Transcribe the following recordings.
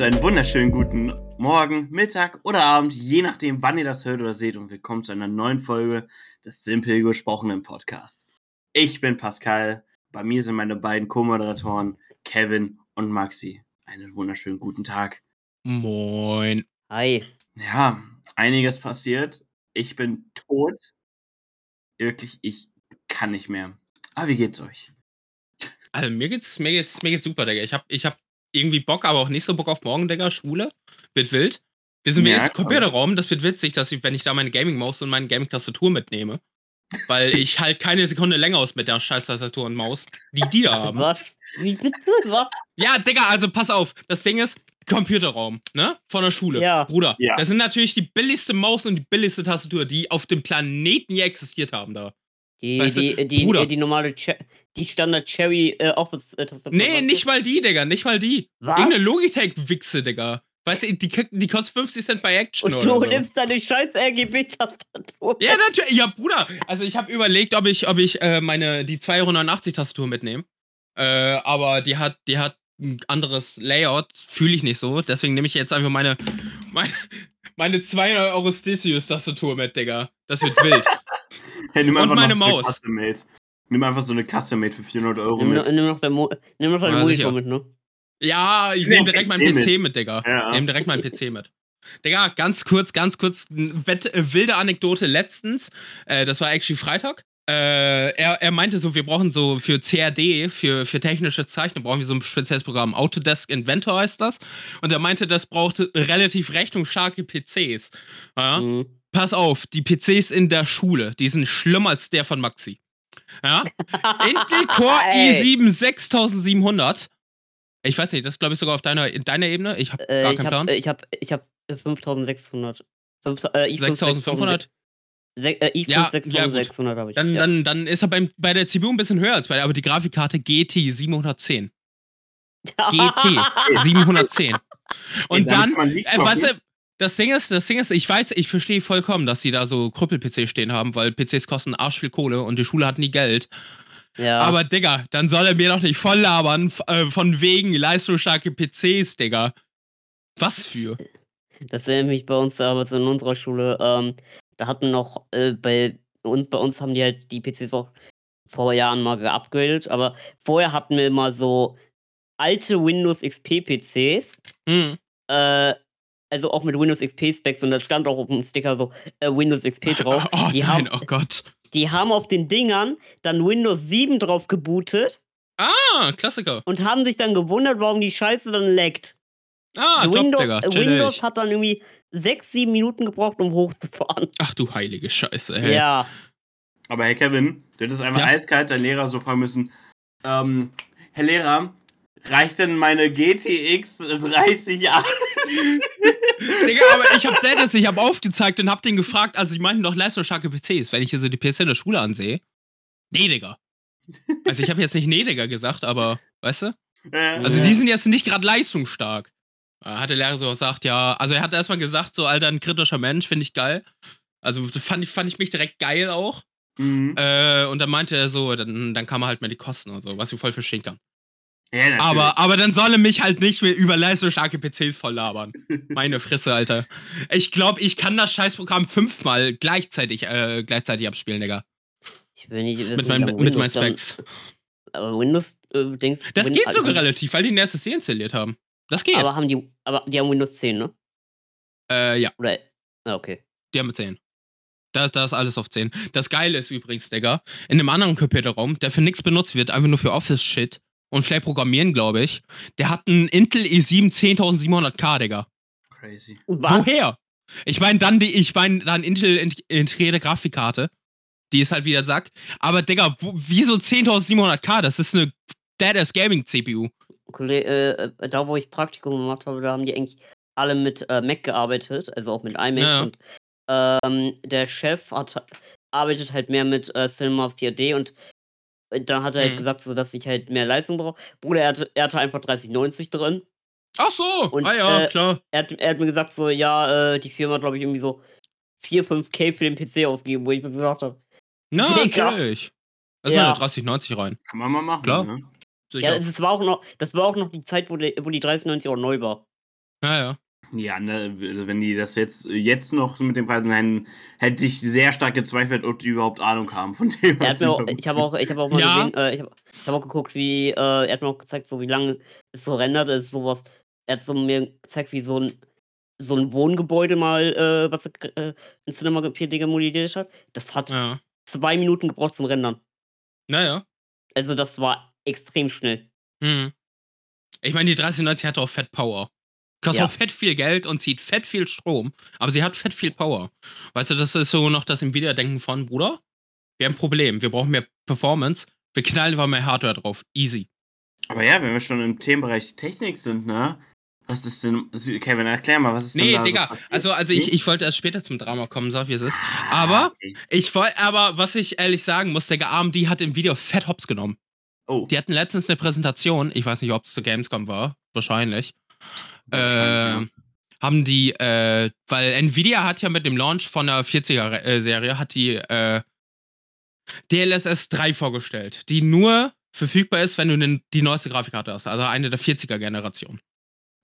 und einen wunderschönen guten Morgen, Mittag oder Abend, je nachdem, wann ihr das hört oder seht. Und willkommen zu einer neuen Folge des Simpel gesprochenen Podcasts. Ich bin Pascal, bei mir sind meine beiden Co-Moderatoren Kevin und Maxi. Einen wunderschönen guten Tag. Moin. Hi. Ja, einiges passiert. Ich bin tot. Wirklich, ich kann nicht mehr. Aber wie geht's euch? Also mir geht's, mir geht's, mir geht's super, Digga. Ich hab, ich hab irgendwie Bock, aber auch nicht so Bock auf morgen, Digga. Schule. Wird wild. Wir sind Ja, wenigstens klar. Computerraum. Das wird witzig, dass ich, wenn ich da meine Gaming-Maus und meine Gaming-Tastatur mitnehme. Weil ich halt keine Sekunde länger aus mit der scheiß Tastatur und Maus, die die da haben. Was? Wie bitte? Was? Ja, Digga, also pass auf. Das Ding ist, Computerraum, ne? Von der Schule. Ja. Bruder, Ja. das sind natürlich die billigste Maus und die billigste Tastatur, die auf dem Planeten je existiert haben da. Die, Weißt du, die, die, Bruder. die normale, Che die Standard Cherry äh, Office-Tastatur. Nee, nicht mal die, Digga, nicht mal die. Was? Irgendeine Logitech-Wichse, Digga. Weißt du, die, die kostet 50 Cent bei Action Und oder du so. nimmst deine scheiß RGB-Tastatur. Ja, natürlich. Ja, Bruder. Also ich habe überlegt, ob ich, ob ich äh, meine die 280 Tastatur mitnehme. Äh, aber die hat, die hat ein anderes Layout, fühle ich nicht so. Deswegen nehme ich jetzt einfach meine, meine, meine 200 Euro Stesius-Tastatur mit, Digga. Das wird wild. Hey, nimm Und meine Maus. Nimm einfach so eine Custom-Made für 400 Euro Nimm, mit. noch- nimm noch dein, Mo nimm noch deinen Ja, Monitor sicher. mit, ne? ja, ich nehme direkt meinen PC mit, Digga. Ja. Nehme direkt meinen PC mit. Digga, ganz kurz, ganz kurz, äh, wilde Anekdote letztens. Äh, das war actually Freitag. Äh, er, er meinte so, wir brauchen so für CAD, für, für technische Zeichnen, brauchen wir so ein spezielles Programm. Autodesk Inventor heißt das. Und er meinte, das braucht relativ rechnungsstarke PCs. Ja? Mhm. Pass auf, die PCs in der Schule, die sind schlimmer als der von Maxi. Ja? Intel Core Ey. i7 6700. Ich weiß nicht, das glaube ich sogar auf deiner, in deiner Ebene. Ich habe Äh, gar ich keinen hab, Plan. äh, ich hab, ich hab äh, 5600. Fünf, äh, i5 6500? Se äh, i5 Ja, ja, 6600 habe ich. Dann, ja. dann, dann ist er beim, bei der CPU ein bisschen höher als bei der, aber die Grafikkarte GT 710. GT 710. Und damit dann, äh, weißt du, das Ding ist, das Ding ist, ich weiß, ich verstehe vollkommen, dass sie da so Krüppel-PC stehen haben, weil PCs kosten arsch viel Kohle und die Schule hat nie Geld. ja. Aber Digga, dann soll er mir doch nicht voll labern äh, von wegen leistungsstarke PCs, Digga. Was für? Das erinnert mich bei uns damals in unserer Schule. Ähm, da hatten noch äh, bei uns, bei uns haben die halt die PCs auch vor Jahren mal geupgradet, aber vorher hatten wir immer so alte Windows XP PCs, Mhm. äh, also auch mit Windows XP Specs und da stand auch auf dem Sticker so äh, Windows XP drauf. Oh die, nein, haben, oh Gott. die haben auf den Dingern dann Windows 7 drauf gebootet Ah, Klassiker. und haben sich dann gewundert, warum die Scheiße dann leckt. Ah, top, Windows, Digga. äh, chillig. Windows hat dann irgendwie sechs, sieben Minuten gebraucht, um hochzufahren. Ach du heilige Scheiße, ey. Ja. Aber Herr Kevin, du hättest einfach Ja. eiskalt deinen Lehrer so fragen müssen. Ähm, Herr Lehrer, reicht denn meine GTX 30 Jahre? Digga, aber ich hab Dennis, ich hab aufgezeigt und hab den gefragt, also ich meinten doch leistungsstarke PCs, wenn ich hier so die PC in der Schule ansehe. Nee, Digga. Also ich habe jetzt nicht nee, Digga gesagt, aber, weißt du? Also Ja. die sind jetzt nicht gerade leistungsstark. Äh, Hat der Lehrer so gesagt, ja, also er hat erstmal gesagt, so, Alter, ein kritischer Mensch, finde ich geil. Also fand ich, fand ich mich direkt geil auch. Mhm. Äh, und dann meinte er so, dann, dann kann man halt mehr die Kosten und so, was ich voll verstehen kann. Ja. Aber, aber dann soll er mich halt nicht mehr über leistungsstarke PCs voll labern. Meine Fresse, Alter. Ich glaube, ich kann das Scheißprogramm fünfmal gleichzeitig, äh, gleichzeitig abspielen, Digga. Ich will nicht wissen, Mit, lange mit meinen Windows dann- Specs. Aber Windows, äh, denkst Das Win- geht also sogar relativ, weil die eine SSD installiert haben. Das geht. Aber haben die, aber die haben Windows 10, ne? äh, ja, Oder, ah, okay. die haben 10. Da ist, da ist alles auf 10. Das Geile ist übrigens, Digga, in einem anderen Computerraum, der für nichts benutzt wird, einfach nur für Office-Shit und vielleicht programmieren, glaube ich, der hat einen Intel E i7 10700K, Digga. Crazy. Was? Woher? Ich meine dann die, ich meine dann Intel int- integrierte Grafikkarte. Die ist halt wieder Sack. Aber Digga, wo, wieso 10.700K? Das ist eine Deadass Gaming CPU. Äh, äh, da, wo ich Praktikum gemacht habe, da haben die eigentlich alle mit äh, Mac gearbeitet, also auch mit iMacs. Ja. Und ähm, der Chef hat, arbeitet halt mehr mit äh, Cinema 4D und dann hat er halt Mhm. gesagt, so, dass ich halt mehr Leistung brauche. Bruder, er hatte, er hatte einfach 3090 drin. Ach so. Und, ah ja, äh, klar. Er hat, er hat mir gesagt, so, ja, äh, die Firma hat, glaube ich, irgendwie so 4, 5K für den PC ausgegeben, wo ich mir so gedacht habe. Na, natürlich. Also ja. 3090 rein. Kann man mal machen. Klar. Ne? Sicher. Ja, das war auch noch, das war auch noch die Zeit, wo die, wo die 3090 auch neu war. Ja, ja. Ja, ne, also wenn die das jetzt, jetzt noch mit den Preisen hätten, hätte ich sehr stark gezweifelt, ob die überhaupt Ahnung haben von dem. Was auch, ich habe auch, ich habe auch mal Ja. gesehen, äh, ich habe hab auch geguckt, wie, äh, er hat mir auch gezeigt, so wie lange es so rendert, ist sowas. Er hat so mir gezeigt, wie so ein, so ein Wohngebäude mal, äh, was er äh, in Cinema 4D modelliert hat. Das hat Ja. zwei Minuten gebraucht zum Rendern. Naja. Also das war extrem schnell. Hm. Ich meine, die 3090 hat auch Fett Power. Kostet Ja. auch fett viel Geld und zieht fett viel Strom, aber sie hat fett viel Power. Weißt du, das ist so noch das Nvidia-Denken von, Bruder, wir haben ein Problem, wir brauchen mehr Performance, wir knallen einfach mehr Hardware drauf. Easy. Aber ja, wenn wir schon im Themenbereich Technik sind, ne? Was ist denn. Kevin, erklär mal, was ist denn Nee, da Digga, so also, also ich, Nee? ich wollte erst später zum Drama kommen, sag wie es ist. Ah, Aber okay. ich wollte, aber was ich ehrlich sagen muss, Digga, AMD hat im Video fett hops genommen. Oh, Die hatten letztens eine Präsentation, ich weiß nicht, ob es zu Gamescom war, wahrscheinlich. Äh, wahrscheinlich, haben die, äh, weil Nvidia hat ja mit dem Launch von der 40er-Serie, hat die äh, DLSS 3 vorgestellt, die nur verfügbar ist, wenn du die neueste Grafikkarte hast, also eine der 40er-Generation.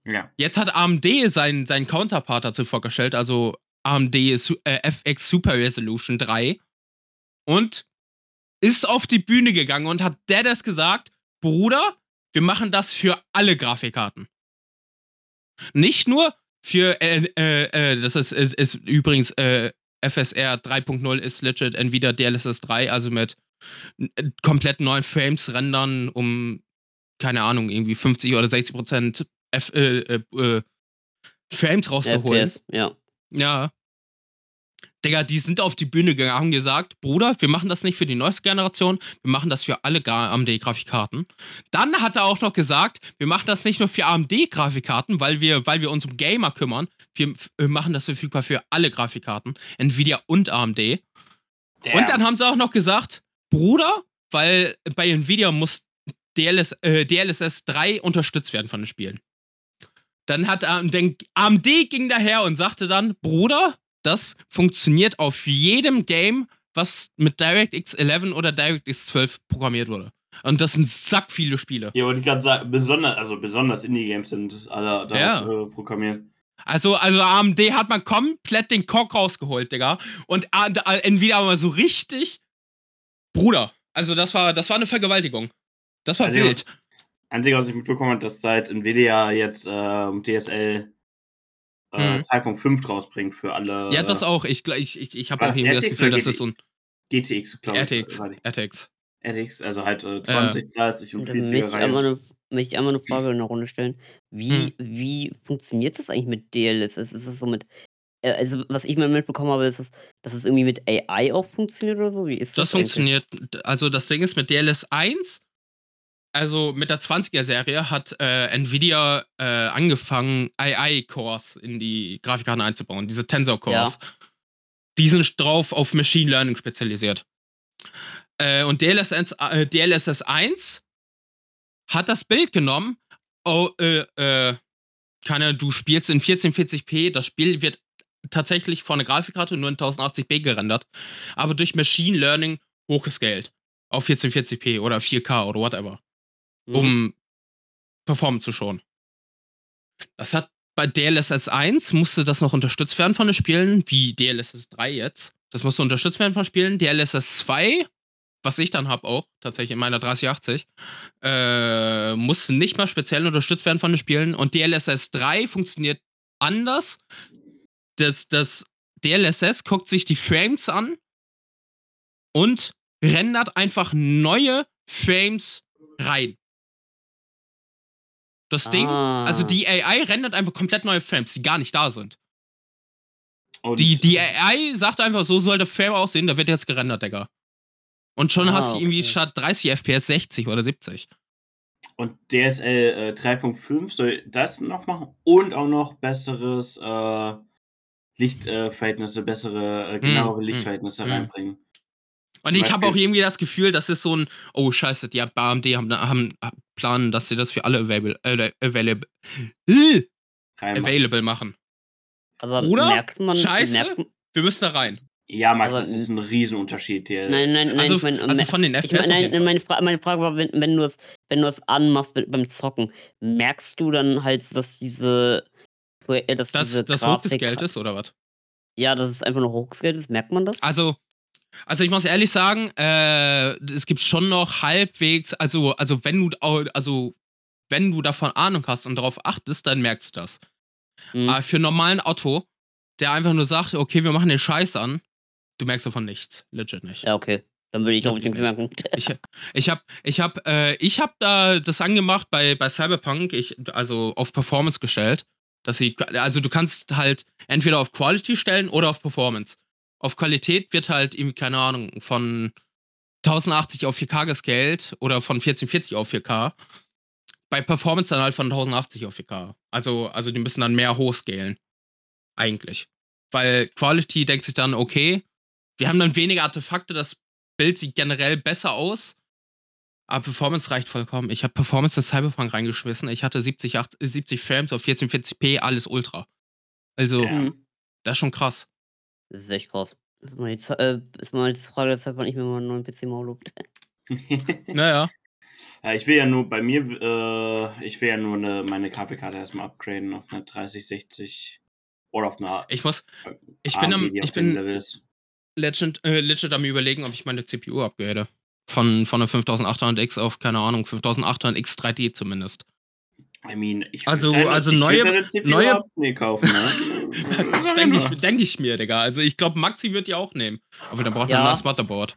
ja. Jetzt hat AMD seinen, seinen Counterpart dazu vorgestellt, also AMD äh, FX Super Resolution 3 und ist auf die Bühne gegangen und hat der das gesagt, Bruder, wir machen das für alle Grafikkarten. Nicht nur für, äh, äh, äh, das ist, ist, ist übrigens, äh, FSR 3.0 ist legit Nvidia DLSS 3, also mit äh, komplett neuen Frames rendern, um, keine Ahnung, irgendwie 50 oder 60 Prozent F äh, äh, äh, Frames rauszuholen. FPS, ja. Ja. Digga, die sind auf die Bühne gegangen, haben gesagt, Bruder, wir machen das nicht für die neueste Generation, wir machen das für alle AMD-Grafikkarten. Dann hat er auch noch gesagt, wir machen das nicht nur für AMD-Grafikkarten, weil wir, weil wir uns um Gamer kümmern, wir äh, machen das verfügbar für alle Grafikkarten, Nvidia und AMD. Und dann haben sie auch noch gesagt, Bruder, weil bei Nvidia muss DLS, äh, DLSS 3 unterstützt werden von den Spielen. Dann hat ähm, AMD ging daher und sagte dann, Bruder, das funktioniert auf jedem Game, was mit DirectX 11 oder DirectX 12 programmiert wurde. Und das sind sack viele Spiele. Ja, wollte ich gerade sagen, besonders, also besonders Indie-Games sind alle darauf Ja. äh, programmiert. Also, also AMD hat man komplett den Cock rausgeholt, Digga. Und Nvidia aber so richtig. Bruder. Also, das war, das war eine Vergewaltigung. Das war Also, wild. Einzige, was ich mitbekommen habe, dass seit Nvidia jetzt ähm, DSL äh, Mhm. 3.5 rausbringt für alle Ja, das auch. Ich, ich, ich, ich habe auch das irgendwie das Gefühl, dass das so ein GTX, glaube ich. RTX. RTX. RTX, also halt äh, 20, 30 und Und 40er möchte ich Reihe. einmal eine, möchte ich einmal eine Frage in der Runde stellen. Wie, Hm. wie funktioniert das eigentlich mit DLSS? Ist es so mit. äh, Also, was ich mal mitbekommen habe, ist, dass, dass es irgendwie mit AI auch funktioniert oder so? Wie ist das? Das eigentlich? funktioniert. Also, das Ding ist mit DLS 1, also mit der 20er-Serie, hat äh, Nvidia äh, angefangen, AI-Cores in die Grafikkarten einzubauen, diese Tensor-Cores. Die sind drauf auf Machine Learning spezialisiert. Äh, und DLSS, DLSS 1 hat das Bild genommen. Oh, äh, äh, keine, du spielst in 1440p, das Spiel wird tatsächlich von der Grafikkarte nur in 1080p gerendert, aber durch Machine Learning hochgescaled auf 1440p oder 4K oder whatever, Mhm. um Performance zu schonen. Das hat bei DLSS 1 musste das noch unterstützt werden von den Spielen, wie DLSS 3 jetzt. Das musste unterstützt werden von Spielen. DLSS 2, was ich dann habe auch, tatsächlich in meiner 3080, äh, musste nicht mal speziell unterstützt werden von den Spielen. Und DLSS 3 funktioniert anders. Das, das DLSS guckt sich die Frames an und rendert einfach neue Frames rein. Das Ding, also Ah. die AI rendert einfach komplett neue Frames, die gar nicht da sind. Und Die, die AI sagt einfach, so soll der Frame aussehen, da wird jetzt gerendert, Digga. Und schon Ah, hast du irgendwie okay. statt 30 FPS 60 oder 70. Und DSL äh, 3.5 soll das noch machen und auch noch besseres äh, Lichtverhältnisse, bessere, äh, genauere mm, Lichtverhältnisse mm. reinbringen. Und ich habe auch irgendwie das Gefühl, das ist so ein, oh scheiße, die AMD haben, haben planen, dass sie das für alle available, äh, available, äh, available machen. Aber Bruder, merkt man. Scheiße. Merkt, Wir müssen da rein. Ja, Max, Aber das ist ein Riesenunterschied hier. nein, nein, nein. Also, ich mein, also von den ich FPS mein, auf jeden nein, meine, Fra meine Frage war, wenn, wenn du es wenn du es anmachst mit, beim Zocken, merkst du dann halt, dass diese äh, dass Das, diese das Grafik, hochgescaled ist, oder was? Ja, dass es einfach nur hochgescaled ist, merkt man das? Also, also ich muss ehrlich sagen, äh, es gibt schon noch halbwegs, also, also wenn du also wenn du davon Ahnung hast und darauf achtest, dann merkst du das. Hm. Aber für einen normalen Otto, der einfach nur sagt, okay, wir machen den Scheiß an, du merkst davon nichts. Legit nicht. Ja, okay. Dann würde ich glaube ich nichts merken. Ich, ich habe ich hab, äh, ich hab da das angemacht bei, bei Cyberpunk, ich, also auf Performance gestellt. Dass sie, also du kannst halt entweder auf Quality stellen oder auf Performance. Auf Qualität wird halt irgendwie, keine Ahnung, von 1080 auf 4K gescaled oder von 1440 auf 4K. Bei Performance dann halt von 1080 auf 4K. Also, also die müssen dann mehr hochscalen. Eigentlich. Weil Quality denkt sich dann, okay, wir haben dann weniger Artefakte, das Bild sieht generell besser aus. Aber Performance reicht vollkommen. Ich habe Performance in Cyberpunk reingeschmissen. Ich hatte 70, 80, 70 Frames auf 1440p, alles Ultra. Also, Ja. Das ist schon krass. Das ist echt krass. Ist mal jetzt, äh, ist mal jetzt Frage der Zeit, wann ich mir mal einen neuen PC mal lobt. Naja. ja, ich will ja nur bei mir, äh, ich will ja nur eine, meine Grafikkarte erstmal upgraden auf eine 3060 oder auf eine Ich muss. Ich bin am. AMD, die Ich bin legit, äh, legit am überlegen, ob ich meine CPU upgrade. Von, von der 5800X auf, keine Ahnung, 5800X 3D zumindest. I mean, ich Also- deine- also ich neue- CPU neue- nee, kaufen, ne? Denke ich, denk ich mir, Digga. Also ich glaube, Maxi wird die auch nehmen. Aber dann braucht man Ja. ein neues Motherboard.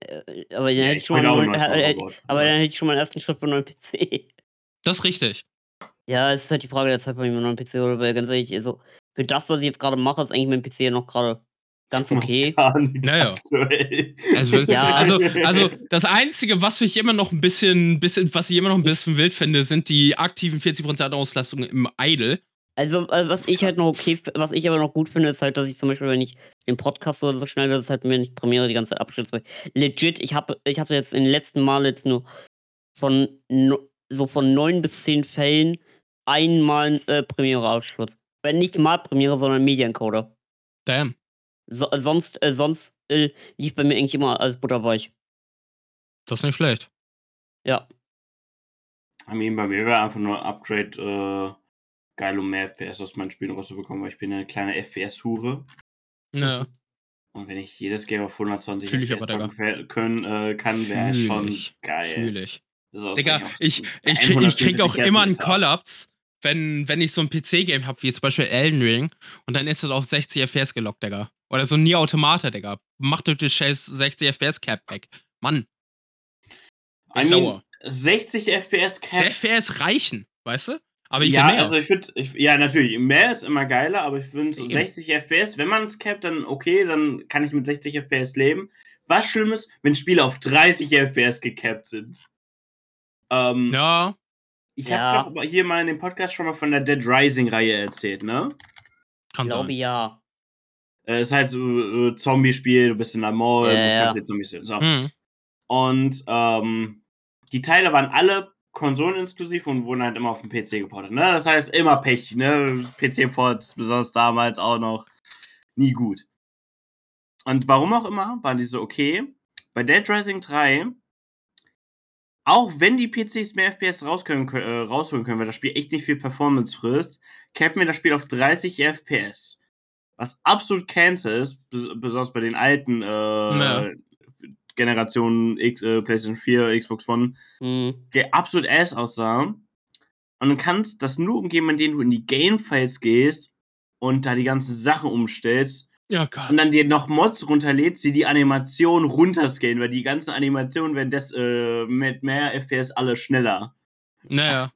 Äh, aber dann Ja, hätte ich schon mal einen äh, äh, aber dann hätte ich schon mal einen ersten Schritt für einen neuen PC. Das ist richtig. Ja, es ist halt die Frage der Zeit, wann ich mir einen neuen PC hole, weil ganz ehrlich, also für das, was ich jetzt gerade mache, ist eigentlich mein PC ja noch gerade ganz okay. Naja. Also, Ja. also, also das Einzige, was ich immer noch ein bisschen, bisschen, was ich immer noch ein bisschen wild finde, sind die aktiven 40% Auslastungen im Idle. Also, äh, was ich halt noch okay, was ich aber noch gut finde, ist halt, dass ich zum Beispiel, wenn ich den Podcast oder so schneide, dass halt mir nicht Premiere die ganze Zeit abstürzt. Weil legit, ich habe, ich hatte jetzt in den letzten Mal jetzt nur von no, so von neun bis zehn Fällen einmal äh, Premiere-Absturz. Wenn nicht mal Premiere, sondern Mediencoder. Damn. So, sonst, äh, sonst äh, lief bei mir eigentlich immer alles butterweich. Das ist nicht schlecht. Ja. I mean, bei mir wäre einfach nur Upgrade äh, geil, um mehr FPS aus meinen Spielen rauszubekommen, weil ich bin eine kleine FPS-Hure. Ja. Und wenn ich jedes Game auf 120 Fühl ich FPS aber, fe- können, äh, kann, wäre schon geil. Fühl ich. Digga, ich, ich, krieg, ich krieg auch 144 Hertz immer einen. Kollaps, wenn, wenn ich so ein PC-Game habe, wie zum Beispiel Elden Ring, und dann ist das auf 60 FPS gelockt, Digga. Oder so ein Nier Automata, Digga. Mach doch die scheiß 60 FPS Cap weg. Mann, I ich mean, sauer. 60 FPS Cap. 60 FPS reichen, weißt du? Aber ich ja, also ich finde, ich, ja, natürlich, mehr ist immer geiler, aber ich finde Eben. 60 FPS, wenn man es capt, dann okay, dann kann ich mit 60 FPS leben. Was schlimm ist, wenn Spiele auf 30 FPS gecapt sind. Ähm, ja, ich Ja. habe doch hier mal in dem Podcast schon mal von der Dead Rising-Reihe erzählt, ne? Ich kann glaube sein. ja. Äh, ist halt so äh, Zombie-Spiel, du bist in der Mall, Ja, du ja. kannst jetzt Zombies sehen. So. Hm. Und ähm, die Teile waren alle konsoleninexklusiv und wurden halt immer auf den PC geportet. Ne? Das heißt, immer Pech. Ne? PC-Ports, besonders damals auch noch, nie gut. Und warum auch immer, waren die so okay. Bei Dead Rising 3, auch wenn die PCs mehr FPS rauskönnen, kö- äh, rausholen können, weil das Spiel echt nicht viel Performance frisst, cappen wir das Spiel auf 30 FPS. Was absolut cancer ist, bes- besonders bei den alten äh. Generationen X, äh, PlayStation 4, Xbox One, Hm. der absolut ass aussah. Und du kannst das nur umgehen, indem du in die Game-Files gehst und da die ganzen Sachen umstellst Ja, Gott. und dann dir noch Mods runterlädst, die die Animation runterscalen, weil die ganzen Animationen werden des, äh, mit mehr FPS alle schneller. naja.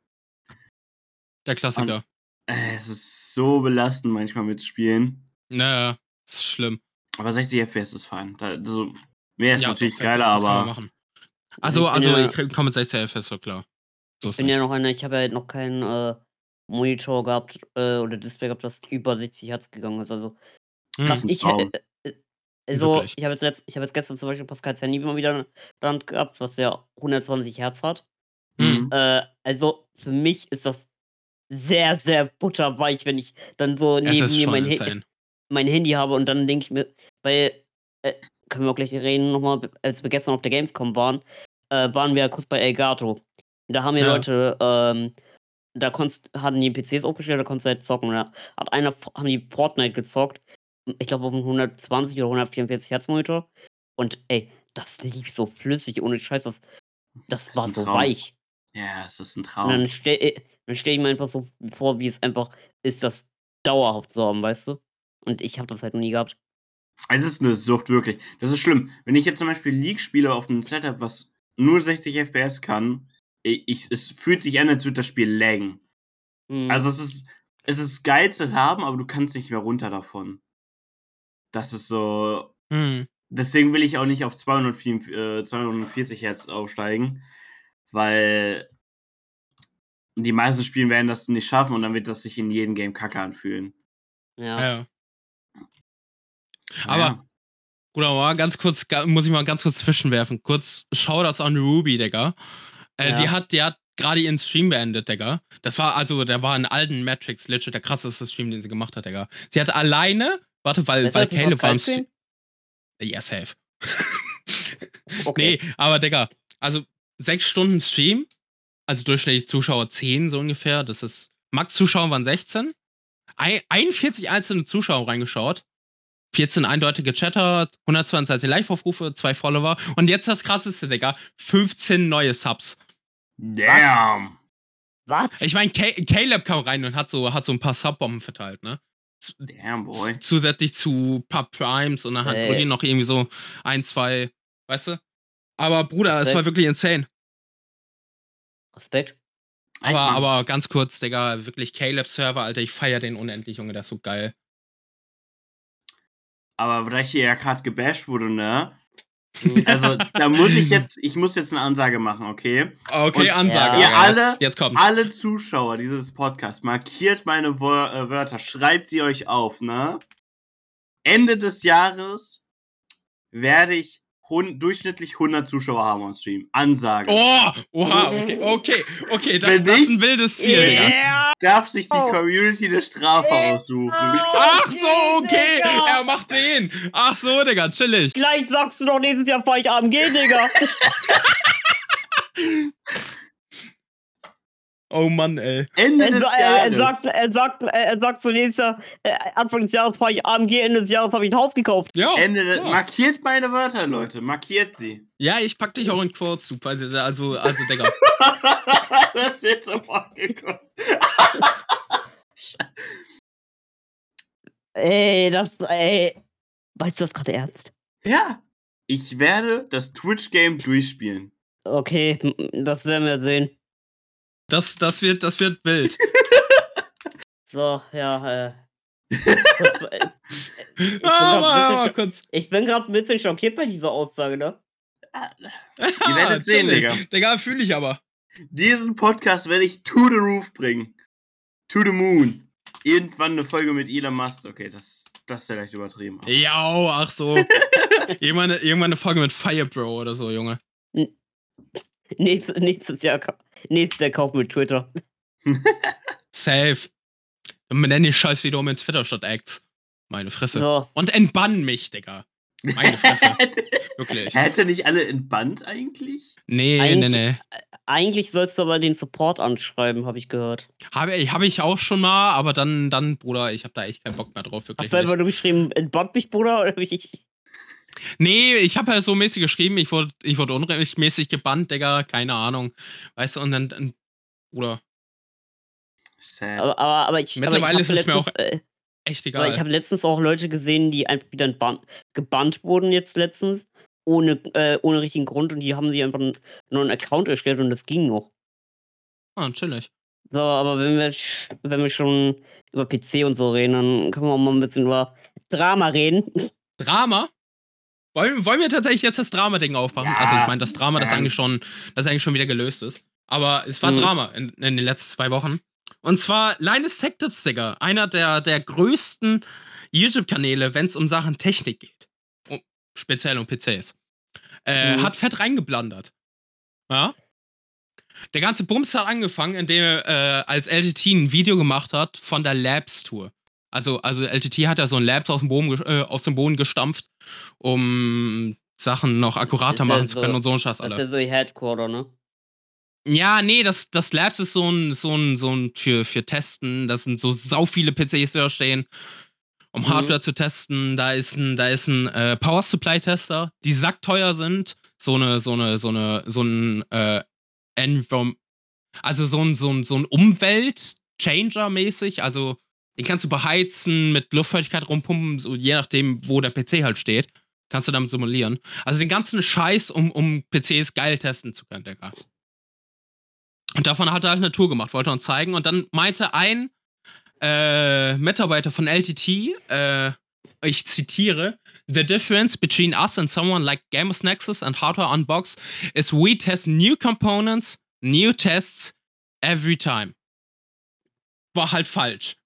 Der Klassiker. Äh, es ist so belastend manchmal mitspielen. Naja, ist schlimm. Aber 60 FPS ist fein. Da, also, mehr ist Ja, natürlich doch, geiler, aber. Also, also, ja- ich komme mit 60 FPS, so klar. So Ich bin nicht. ja noch einer, ich habe ja noch keinen äh, Monitor gehabt äh, oder Display gehabt, das über 60 Hertz gegangen ist. Also, Hm. was ich. Äh, äh, also, Wirklich. ich habe jetzt, letzt- ich hab jetzt gestern zum Beispiel Pascals Handy mal wieder Hand gehabt, was ja 120 Hertz hat. Hm. Äh, also, für mich ist das sehr, sehr butterweich, wenn ich dann so neben mir mein, mein Handy habe und dann denke ich mir, weil, äh, können wir auch gleich reden, nochmal, als wir gestern auf der Gamescom waren, äh, waren wir kurz bei Elgato. Da haben ja Ja. Leute ähm, da konntest, hatten die PCs aufgestellt, da konntest du halt zocken. Da hat einer, haben die Fortnite gezockt. Ich glaube auf einem 120 oder 144 Hertz Monitor. Und ey, das lief so flüssig, ohne Scheiß. Das, das, war so Traum. weich. Ja, es ist ein Und Traum. dann stell, dann stell ich mir einfach so vor, wie es einfach ist, das dauerhaft zu haben, weißt du? Und ich habe das halt noch nie gehabt. Es ist eine Sucht, wirklich. Das ist schlimm. Wenn ich jetzt zum Beispiel League spiele auf einem Setup, was nur 60 FPS kann, ich, es fühlt sich an, als würde das Spiel laggen. Mhm. Also es ist, es ist geil zu haben, aber du kannst nicht mehr runter davon. Das ist so. Hm. Deswegen will ich auch nicht auf 204, äh, 240 Hertz aufsteigen, weil die meisten Spiele werden das nicht schaffen und dann wird das sich in jedem Game kacke anfühlen. ja. Ja. Aber- Ja. Bruder, mal ganz kurz, muss ich mal ganz kurz zwischenwerfen. Kurz Shoutouts an Ruby, Digga. Äh, Ja. Die hat, die hat gerade ihren Stream beendet, Digga. Das war also, der war in alten Matrix, legit der krasseste Stream, den sie gemacht hat, Digga. Sie hat alleine, warte, weil, Besser weil Caleb war im? Stream. Ja, safe. Okay. Nee, aber Digga, also sechs Stunden Stream, also durchschnittlich Zuschauer 10 so ungefähr. Das ist, Max Zuschauer waren 16. Ein, 41 einzelne Zuschauer reingeschaut. 14 eindeutige Chatter, 122 Live-Aufrufe, zwei Follower. Und jetzt das krasseste, Digga, 15 neue Subs. Damn. Was? Ich meine, Caleb kam rein und hat so, hat so ein paar Subbomben verteilt, ne? Damn, boy. Z zusätzlich zu ein paar Primes und dann hat Ey. Brudi noch irgendwie so ein, zwei, weißt du? Aber Bruder, es Respekt. war wirklich insane. Respekt. Aber, aber ganz kurz, Digga, wirklich Caleb-Server, Alter, ich feier den unendlich, Junge, der ist so geil. Aber da ich hier ja gerade gebasht wurde, ne? Mhm. Also, da muss ich jetzt, ich muss jetzt eine Ansage machen, okay? Okay, Und- Ansage. Ja. Ihr alle- jetzt, jetzt kommt's. Alle Zuschauer dieses Podcasts, markiert meine Wör äh, Wörter, schreibt sie euch auf, ne? Ende des Jahres werde ich durchschnittlich 100 Zuschauer haben am Stream. Ansage. Oh, oha, okay, okay, okay, das, Wenn das ist ein wildes Ziel. Yeah. Darf sich die Oh. Community eine Strafe aussuchen. Ach so, okay, Digga. er macht den. Ach so, Digga, chillig. Gleich sagst du doch nächstes Jahr fahr ich AMG, Digga. Oh Mann, ey. Ende Er, des sa- er, er, Jahres. sagt, er, sagt, er sagt so nächstes Jahr, äh, Anfang des Jahres fahre ich AMG, Ende des Jahres habe ich ein Haus gekauft. Ja, Ende ja. Markiert meine Wörter, Leute. Markiert sie. ja, ich pack dich auch in Quotes, super. Also, also, Digga. das ist jetzt sofort gekommen. Ey, das, ey. Meinst du das gerade ernst? Ja. Ich werde das Twitch-Game durchspielen. Okay, das werden wir sehen. Das, das, wird, das wird wild. So, ja, äh. kurz, äh, ich bin Ah, grad mal, ein mal bisschen, kurz. ich bin gerade ein bisschen schockiert bei dieser Aussage, ne? Ihr werdet sehen. Digga. Digga, fühle ich aber. Diesen Podcast werde ich to the roof bringen. To the moon. Irgendwann eine Folge mit Elon Musk. Okay, das, das ist ja leicht übertrieben. aber- Ja, ach so. irgendwann, eine, irgendwann eine Folge mit Fire Bro oder so, Junge. Nächstes, nächstes Jahr, nächstes Jahr kaufen wir Twitter. Safe. Und nenn die scheiß Video mit Twitter statt Acts. Meine Fresse. So, Und entbann mich, Digga. Meine Fresse. Wirklich. Hätte nicht alle entbannt eigentlich? Nee, nee, Eigentlich- nee. eigentlich sollst du aber den Support anschreiben, habe ich gehört. Habe ich, hab ich auch schon mal, aber dann, dann, Bruder, ich habe da echt keinen Bock mehr drauf. Wirklich Hast du einfach nur geschrieben, entbannt mich, Bruder? Oder wie ich? Nee, ich habe halt so mäßig geschrieben, ich wurde, ich wurde unrechtmäßig gebannt, Digga, keine Ahnung. Weißt du, und dann, dann Bruder, Sad. Aber, aber, aber ich, Mittlerweile aber ich ist hab es mir letztens, äh, echt aber ich egal. habe letztens auch Leute gesehen, die einfach wieder gebannt wurden jetzt letztens, ohne, äh, ohne richtigen Grund und die haben sich einfach einen neuen Account erstellt und das ging noch. Ah, chillig. So, aber wenn wir, wenn wir schon über PC und so reden, dann können wir auch mal ein bisschen über Drama reden. Drama? Wollen, wollen wir tatsächlich jetzt das Drama-Ding aufmachen? Ja, also ich meine, das Drama, das eigentlich schon, das eigentlich schon wieder gelöst ist. Aber es war Mhm. Drama in, in den letzten zwei Wochen. Und zwar Linus Tech Tips, Digga. Einer der, der größten YouTube-Kanäle, wenn es um Sachen Technik geht. Um, speziell um PCs. Äh, Mhm. Hat fett reingeblandert. Ja? Der ganze Bums hat angefangen, indem er äh, als LTT ein Video gemacht hat von der Labs-Tour. Also, also LTT hat ja so ein Labs aus dem Boden, äh, aus dem Boden gestampft, um Sachen noch akkurater machen zu so- können und so ein Scheiß, Das ist ja so ihr Headquarter, ne? Ja, nee, das, das Labs ist so ein, so ein, so ein für, für Testen. Das sind so sau viele PCs, die da stehen, um Mhm. Hardware zu testen. Da ist ein, da ist ein äh, Power Supply Tester, die sackteuer sind. So eine, so eine, so eine, so ein äh, Envom also so ein, so ein, so ein Umwelt-Changer-mäßig. Also den kannst du beheizen, mit Luftfeuchtigkeit rumpumpen, so je nachdem, wo der PC halt steht. Kannst du damit simulieren. Also den ganzen Scheiß, um, um PCs geil testen zu können, Digga. Und davon hat er halt eine Tour gemacht, wollte uns zeigen. Und dann meinte ein äh, Mitarbeiter von LTT, äh, ich zitiere, The difference between us and someone like Gamers Nexus and Hardware Unbox is we test new components, new tests every time. War halt falsch.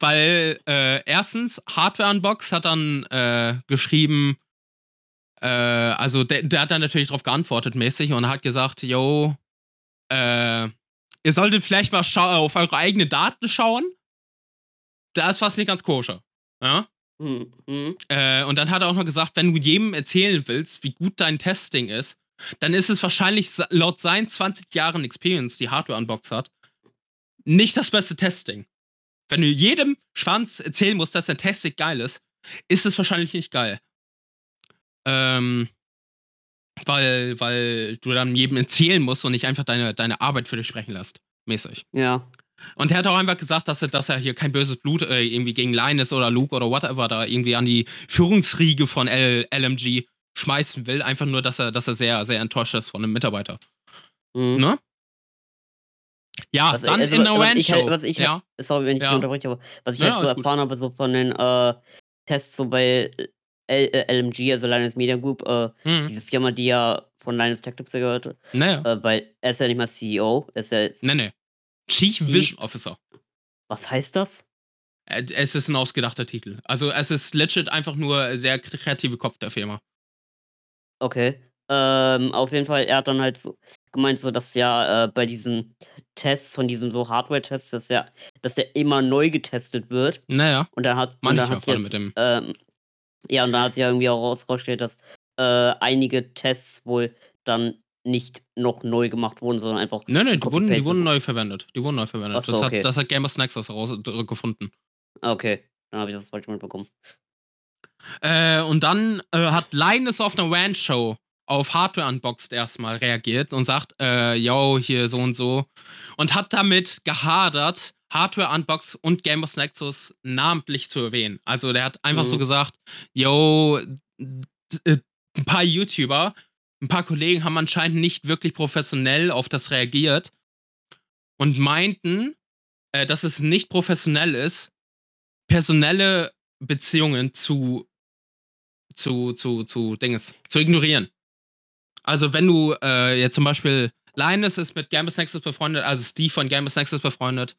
Weil äh, erstens, Hardware Unbox hat dann äh, geschrieben, äh, also der, der hat dann natürlich darauf geantwortet mäßig und hat gesagt, yo, äh, ihr solltet vielleicht mal auf eure eigenen Daten schauen. Da ist fast nicht ganz koscher. Ja? Mhm. Mhm. Äh, und dann hat er auch noch gesagt, wenn du jedem erzählen willst, wie gut dein Testing ist, dann ist es wahrscheinlich laut seinen 20 Jahren Experience, die Hardware Unbox hat, nicht das beste Testing. Wenn du jedem Schwanz erzählen musst, dass dein Testing geil ist, ist es wahrscheinlich nicht geil. Ähm, weil, weil du dann jedem erzählen musst und nicht einfach deine, deine Arbeit für dich sprechen lässt. Mäßig. Ja. Und er hat auch einfach gesagt, dass er, dass er hier kein böses Blut äh, irgendwie gegen Linus oder Luke oder whatever da irgendwie an die Führungsriege von L LMG schmeißen will. Einfach nur, dass er, dass er sehr, sehr enttäuscht ist von einem Mitarbeiter. Mhm. Ne? Ja, Was, dann also, in der ich halt- was ich halt- ja. Sorry, wenn ich Ja. unterbreche, aber was ich Ja, halt so alles gut. erfahren habe, so von den äh, Tests so bei L äh, LMG, also Linus Media Group, äh, Hm. diese Firma, die ja von Linus Tactics gehört, Naja. äh, weil er ist ja nicht mal CEO, er ist ja jetzt, Nee, nee. Chief Sie- Vision Officer. was heißt das? Äh, Es ist ein ausgedachter Titel. Also es ist legit einfach nur der kreative Kopf der Firma. Okay. Ähm, auf jeden Fall, er hat dann halt so gemeint, so dass ja äh, bei diesen Tests, von diesen so Hardware-Tests, dass ja, dass der immer neu getestet wird. Naja. Und dann hat, gerade jetzt, mit dem- ähm, ja, und dann hat sich ja irgendwie auch rausgestellt, dass äh, einige Tests wohl dann nicht noch neu gemacht wurden, sondern einfach. Nee, nee, die wurden, die wurden neu verwendet. Die wurden neu verwendet. So, das, okay. hat, das hat Gamer Snacks herausgefunden. Ah, Okay, dann habe ich das falsch mitbekommen. Äh, und dann äh, hat Linus auf einer Rand-Show auf Hardware Unboxed erstmal reagiert und sagt, äh, yo, hier so und so. Und hat damit gehadert, Hardware Unboxed und Gamers Nexus namentlich zu erwähnen. Also der hat einfach so Mhm. gesagt, yo, äh, ein paar YouTuber, ein paar Kollegen haben anscheinend nicht wirklich professionell auf das reagiert und meinten, äh, dass es nicht professionell ist, personelle Beziehungen zu zu, zu, zu Dinges, zu ignorieren. Also wenn du äh, jetzt zum Beispiel Linus ist mit Gamers Nexus befreundet, also Steve von Gamers Nexus befreundet,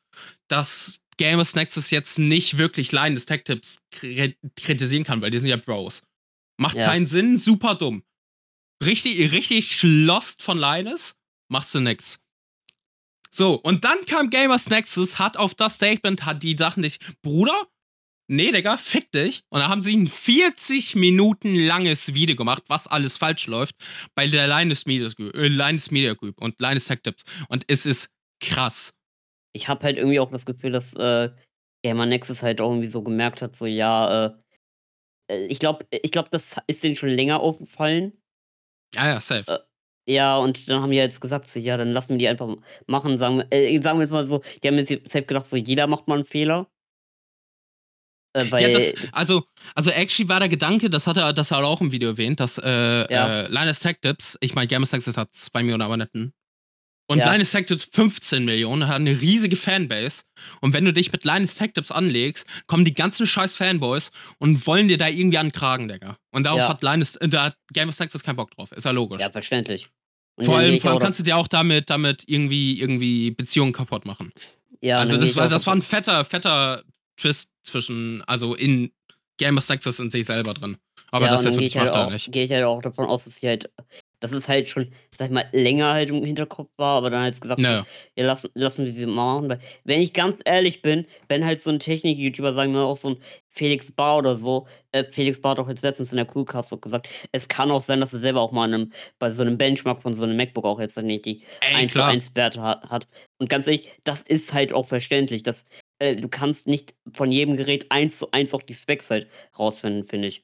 dass Gamers Nexus jetzt nicht wirklich Linus Tech Tips kri- kritisieren kann, weil die sind ja Bros. Macht Ja. keinen Sinn, super dumm. Richtig, richtig lost von Linus, machst du nix. So, und dann kam Gamers Nexus, hat auf das Statement, hat die Sachen nicht, Bruder, nee, Digga, fick dich. Und da haben sie ein 40 Minuten langes Video gemacht, was alles falsch läuft, bei der Linus Media, Group- äh, Linus Media Group und Linus Tech Tips. Und es ist krass. Ich habe halt irgendwie auch das Gefühl, dass äh, Gamer Nexus halt auch irgendwie so gemerkt hat, so ja, äh, äh, ich glaube, ich glaube, das ist denen schon länger aufgefallen. Ja, ja, safe. Äh, Ja, und dann haben die jetzt gesagt, so, ja, dann lassen wir die einfach machen, sagen wir, äh, sagen wir jetzt mal so, die haben jetzt selbst gedacht, so, jeder macht mal einen Fehler. Äh, ja, das, also, also actually war der Gedanke, das hat er, das hat er auch im Video erwähnt, dass äh, Ja. äh, Linus Tech Tips, ich meine, Gamers Nexus hat 2 Millionen Abonnenten. Und Ja. Linus Tech Tips 15 Millionen, hat eine riesige Fanbase. Und wenn du dich mit Linus Tech Tips anlegst, kommen die ganzen scheiß Fanboys und wollen dir da irgendwie an den Kragen, Digga. Und darauf Ja. hat Linus, äh, da hat Gamers Nexus keinen Bock drauf. Ist ja logisch. ja, verständlich. Und vor allem, vor allem kannst du dir auch damit, damit irgendwie, irgendwie Beziehungen kaputt machen. ja, Also das war, das war ein fetter, fetter Twist zwischen, also in Gamers Nexus in sich selber drin. Aber ja, das gehe wirklich ich, halt auch, nicht. geh ich halt auch davon aus, dass sie halt dass es halt schon, sag ich mal, länger halt im Hinterkopf war, aber dann halt gesagt, so, Naja. ja, lassen, lassen wir sie machen. Weil, wenn ich ganz ehrlich bin, wenn halt so ein Technik-YouTuber, sagen wir auch so ein Felix Bar oder so, äh, Felix Bar hat auch jetzt letztens in der Coolcast auch gesagt, es kann auch sein, dass er selber auch mal einem, bei so einem Benchmark von so einem MacBook auch jetzt nicht die Ey, 1 zu klar. 1 Werte hat, hat. Und ganz ehrlich, das ist halt auch verständlich, dass äh, du kannst nicht von jedem Gerät 1 zu 1 auch die Specs halt rausfinden, finde ich.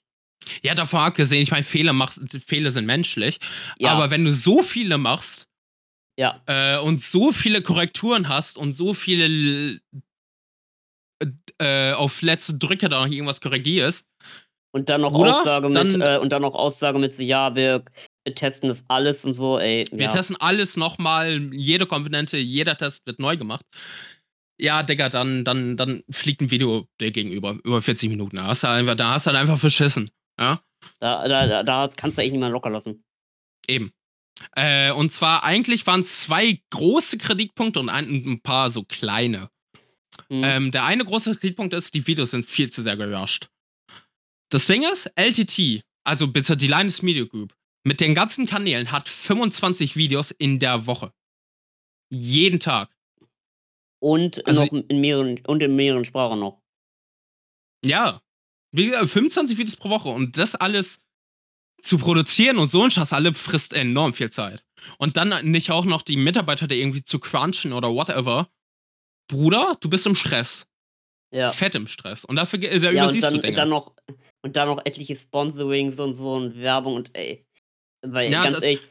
Ja, davon abgesehen, ich meine, Fehler, machst, Fehler sind menschlich. Ja. Aber wenn du so viele machst Ja, äh, und so viele Korrekturen hast und so viele äh, auf letzte Drücke da noch irgendwas korrigierst, und dann noch Bruder, Aussage mit, dann- äh, und dann noch Aussage mit so, ja, wir testen das alles und so, ey. wir ja. testen alles nochmal, jede Komponente, jeder Test wird neu gemacht. Ja, Digga, dann, dann, dann fliegt ein Video dir gegenüber, über 40 Minuten. Da hast du einfach, da hast du halt einfach verschissen. Ja? Da, da, da, kannst du echt nicht mehr locker lassen. Eben. Äh, und zwar eigentlich waren es zwei große Kritikpunkte und ein, ein paar so kleine. Hm. Ähm, der eine große Kritikpunkt ist, die Videos sind viel zu sehr gerusht. Das Ding ist, LTT, also bitte die Linus Media Group, mit den ganzen Kanälen hat 25 Videos in der Woche. Jeden Tag. Und also- noch in mehreren und in mehreren Sprachen noch. Ja. Wie gesagt, 25 Videos pro Woche und das alles zu produzieren und so ein Scheiß alle frisst enorm viel Zeit. Und dann nicht auch noch die Mitarbeiter da irgendwie zu crunchen oder whatever. Bruder, du bist im Stress. Ja. Fett im Stress. Und dafür äh, da Ja, und dann, du Dinge. dann noch und dann noch etliche Sponsorings und so und Werbung und ey. Weil Ja, ganz ehrlich,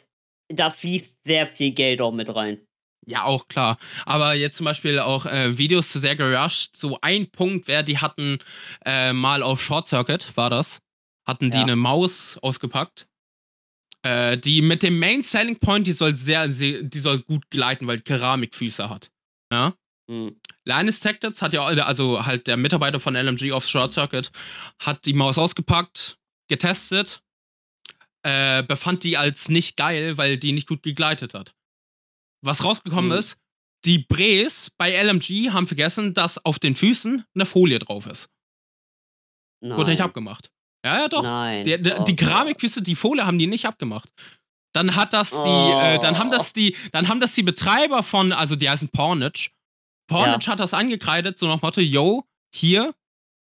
da fließt sehr viel Geld auch mit rein. Ja, auch klar. Aber jetzt zum Beispiel auch äh, Videos zu sehr gerusht. So ein Punkt wäre, die hatten äh, mal auf Short Circuit, war das, hatten die Ja. eine Maus ausgepackt. Äh, die mit dem Main Selling Point, die soll sehr, sehr, die soll gut gleiten, weil Keramikfüße hat. Ja. Hm. Linus Tech Tips hat ja, also halt der Mitarbeiter von LMG auf Short Circuit, hat die Maus ausgepackt, getestet, äh, befand die als nicht geil, weil die nicht gut gegleitet hat. Was rausgekommen Mhm. ist, die Bres bei LMG haben vergessen, dass auf den Füßen eine Folie drauf ist. Nein. Wurde nicht abgemacht. Ja, ja, doch. Nein. Die, die, Oh die. Keramikfüße, die Folie haben die nicht abgemacht. Dann hat das die, äh, dann haben Oh. das die, dann haben das die Betreiber von, also die heißen Pornage. Pornage hat das angekreidet, so nach Motto, yo, hier,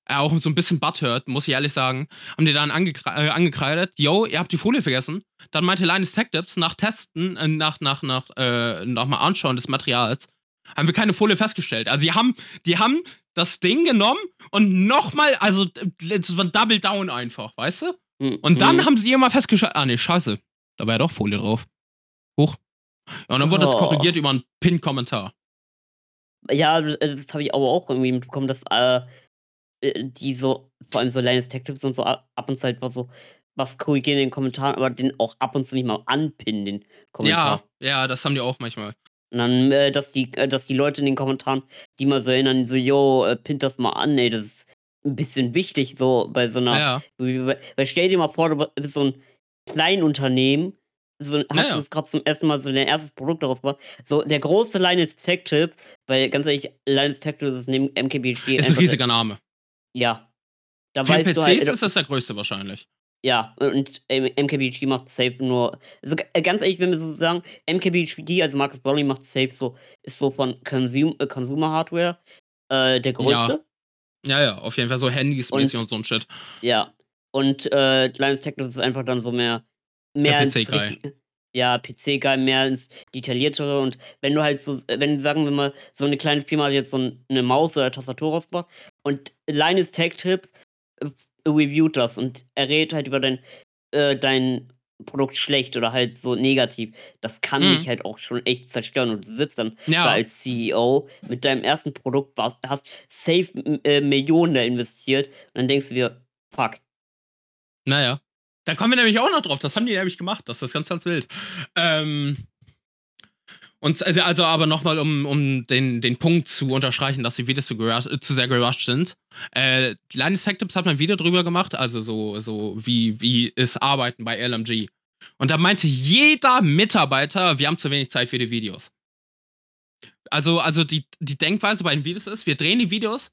auch so ein bisschen butthurt, muss ich ehrlich sagen, haben die dann angekre äh, angekreidet, yo, ihr habt die Folie vergessen. Dann meinte Linus Tech Tips, nach Testen, äh, nach, nach, nach, äh, nach mal Anschauen des Materials, haben wir keine Folie festgestellt. Also die haben, die haben das Ding genommen und nochmal, also es war Double Down einfach, weißt du? Hm, Und dann hm. haben sie immer festgestellt, ah nee, scheiße, da war ja doch Folie drauf. Hoch. Ja, und dann wurde das Oh. korrigiert über einen Pin-Kommentar. Ja, äh, das habe ich aber auch irgendwie mitbekommen, dass äh, äh, die so, vor allem so Linus Tech Tips und so ab und zu halt was so was korrigieren in den Kommentaren, aber den auch ab und zu nicht mal anpinnen, den Kommentar. Ja, ja, das haben die auch manchmal. Und dann, äh, dass die, äh, dass die Leute in den Kommentaren, die mal so erinnern, so, yo, äh, pinnt das mal an, ey, das ist ein bisschen wichtig, so bei so einer. Ja, Weil weil stell dir mal vor, du bist so ein Kleinunternehmen, so, hast Naja. du jetzt gerade zum ersten Mal so dein erstes Produkt daraus gemacht. So, der große Linus Tech Tip, weil ganz ehrlich, Linus Tech Tip ist neben MKBHD. ist ein riesiger Name. Ja. Da Für weißt PCs du halt, ist das der größte wahrscheinlich. ja, und MKBHD macht safe nur. Also, äh, ganz ehrlich, wenn wir so sagen, MKBHD, also Marcus Brownlee macht safe so, ist so von Consum äh, Consumer Hardware äh, der größte. Ja, ja, auf jeden Fall so Handys Und- und so ein Shit. Ja. Und äh, Linus Tech ist einfach dann so mehr, mehr Der ins PC-Guy. richtig- Ja, PC-Guy, mehr ins Detailliertere. Und wenn du halt so, wenn, sagen wir mal, so eine kleine Firma hat jetzt so ein- eine Maus oder Tastatur rausgebracht und Linus Tech Tips äh, reviewt das und er redet halt über dein, äh, dein Produkt schlecht oder halt so negativ. Das kann Mhm. dich halt auch schon echt zerstören und du sitzt dann Ja. da als CEO mit deinem ersten Produkt, hast safe äh, Millionen da investiert und dann denkst du dir, fuck. Naja. Da kommen wir nämlich auch noch drauf. Das haben die nämlich gemacht. Das ist ganz, ganz wild. Ähm. Und äh, also aber nochmal, um, um den, den Punkt zu unterstreichen, dass die Videos zu, gerusht, zu sehr gerusht sind. Äh, Linus Tech Tips hat ein Video drüber gemacht, also so, so wie, wie ist Arbeiten bei LMG. Und da meinte jeder Mitarbeiter, wir haben zu wenig Zeit für die Videos. Also, also die, die Denkweise bei den Videos ist, wir drehen die Videos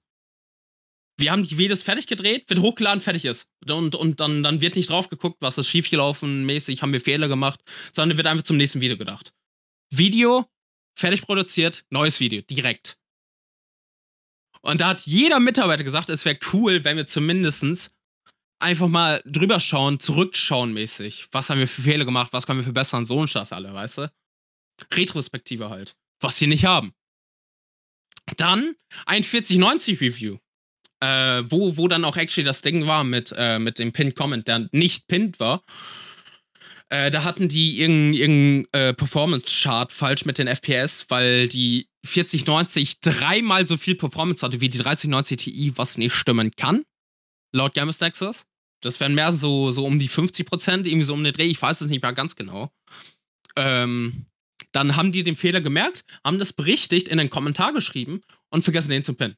wir haben die Videos fertig gedreht, wird hochgeladen, fertig ist. Und, und dann, dann wird nicht drauf geguckt, was ist schiefgelaufen, mäßig, haben wir Fehler gemacht, sondern wird einfach zum nächsten Video gedacht. Video, fertig produziert, neues Video, direkt. Und da hat jeder Mitarbeiter gesagt, es wäre cool, wenn wir zumindest einfach mal drüber schauen, zurückschauen mäßig. Was haben wir für Fehler gemacht, was können wir verbessern, so ein Scheiß alle, weißt du? Retrospektive halt. Was sie nicht haben. Dann ein 4090 Review äh, wo, wo dann auch actually das Ding war mit, äh, mit dem Pinned Comment, der nicht pinned war. Äh, da hatten die irgendeinen irgendein, äh, Performance-Chart falsch mit den FPS, weil die 4090 dreimal so viel Performance hatte wie die 3090 Ti, was nicht stimmen kann. Laut Games Nexus. Das wären mehr so, so um die 50%, irgendwie so um den Dreh, ich weiß es nicht mehr ganz genau. Ähm, dann haben die den Fehler gemerkt, haben das berichtigt, in den Kommentar geschrieben und vergessen, den zu pinnen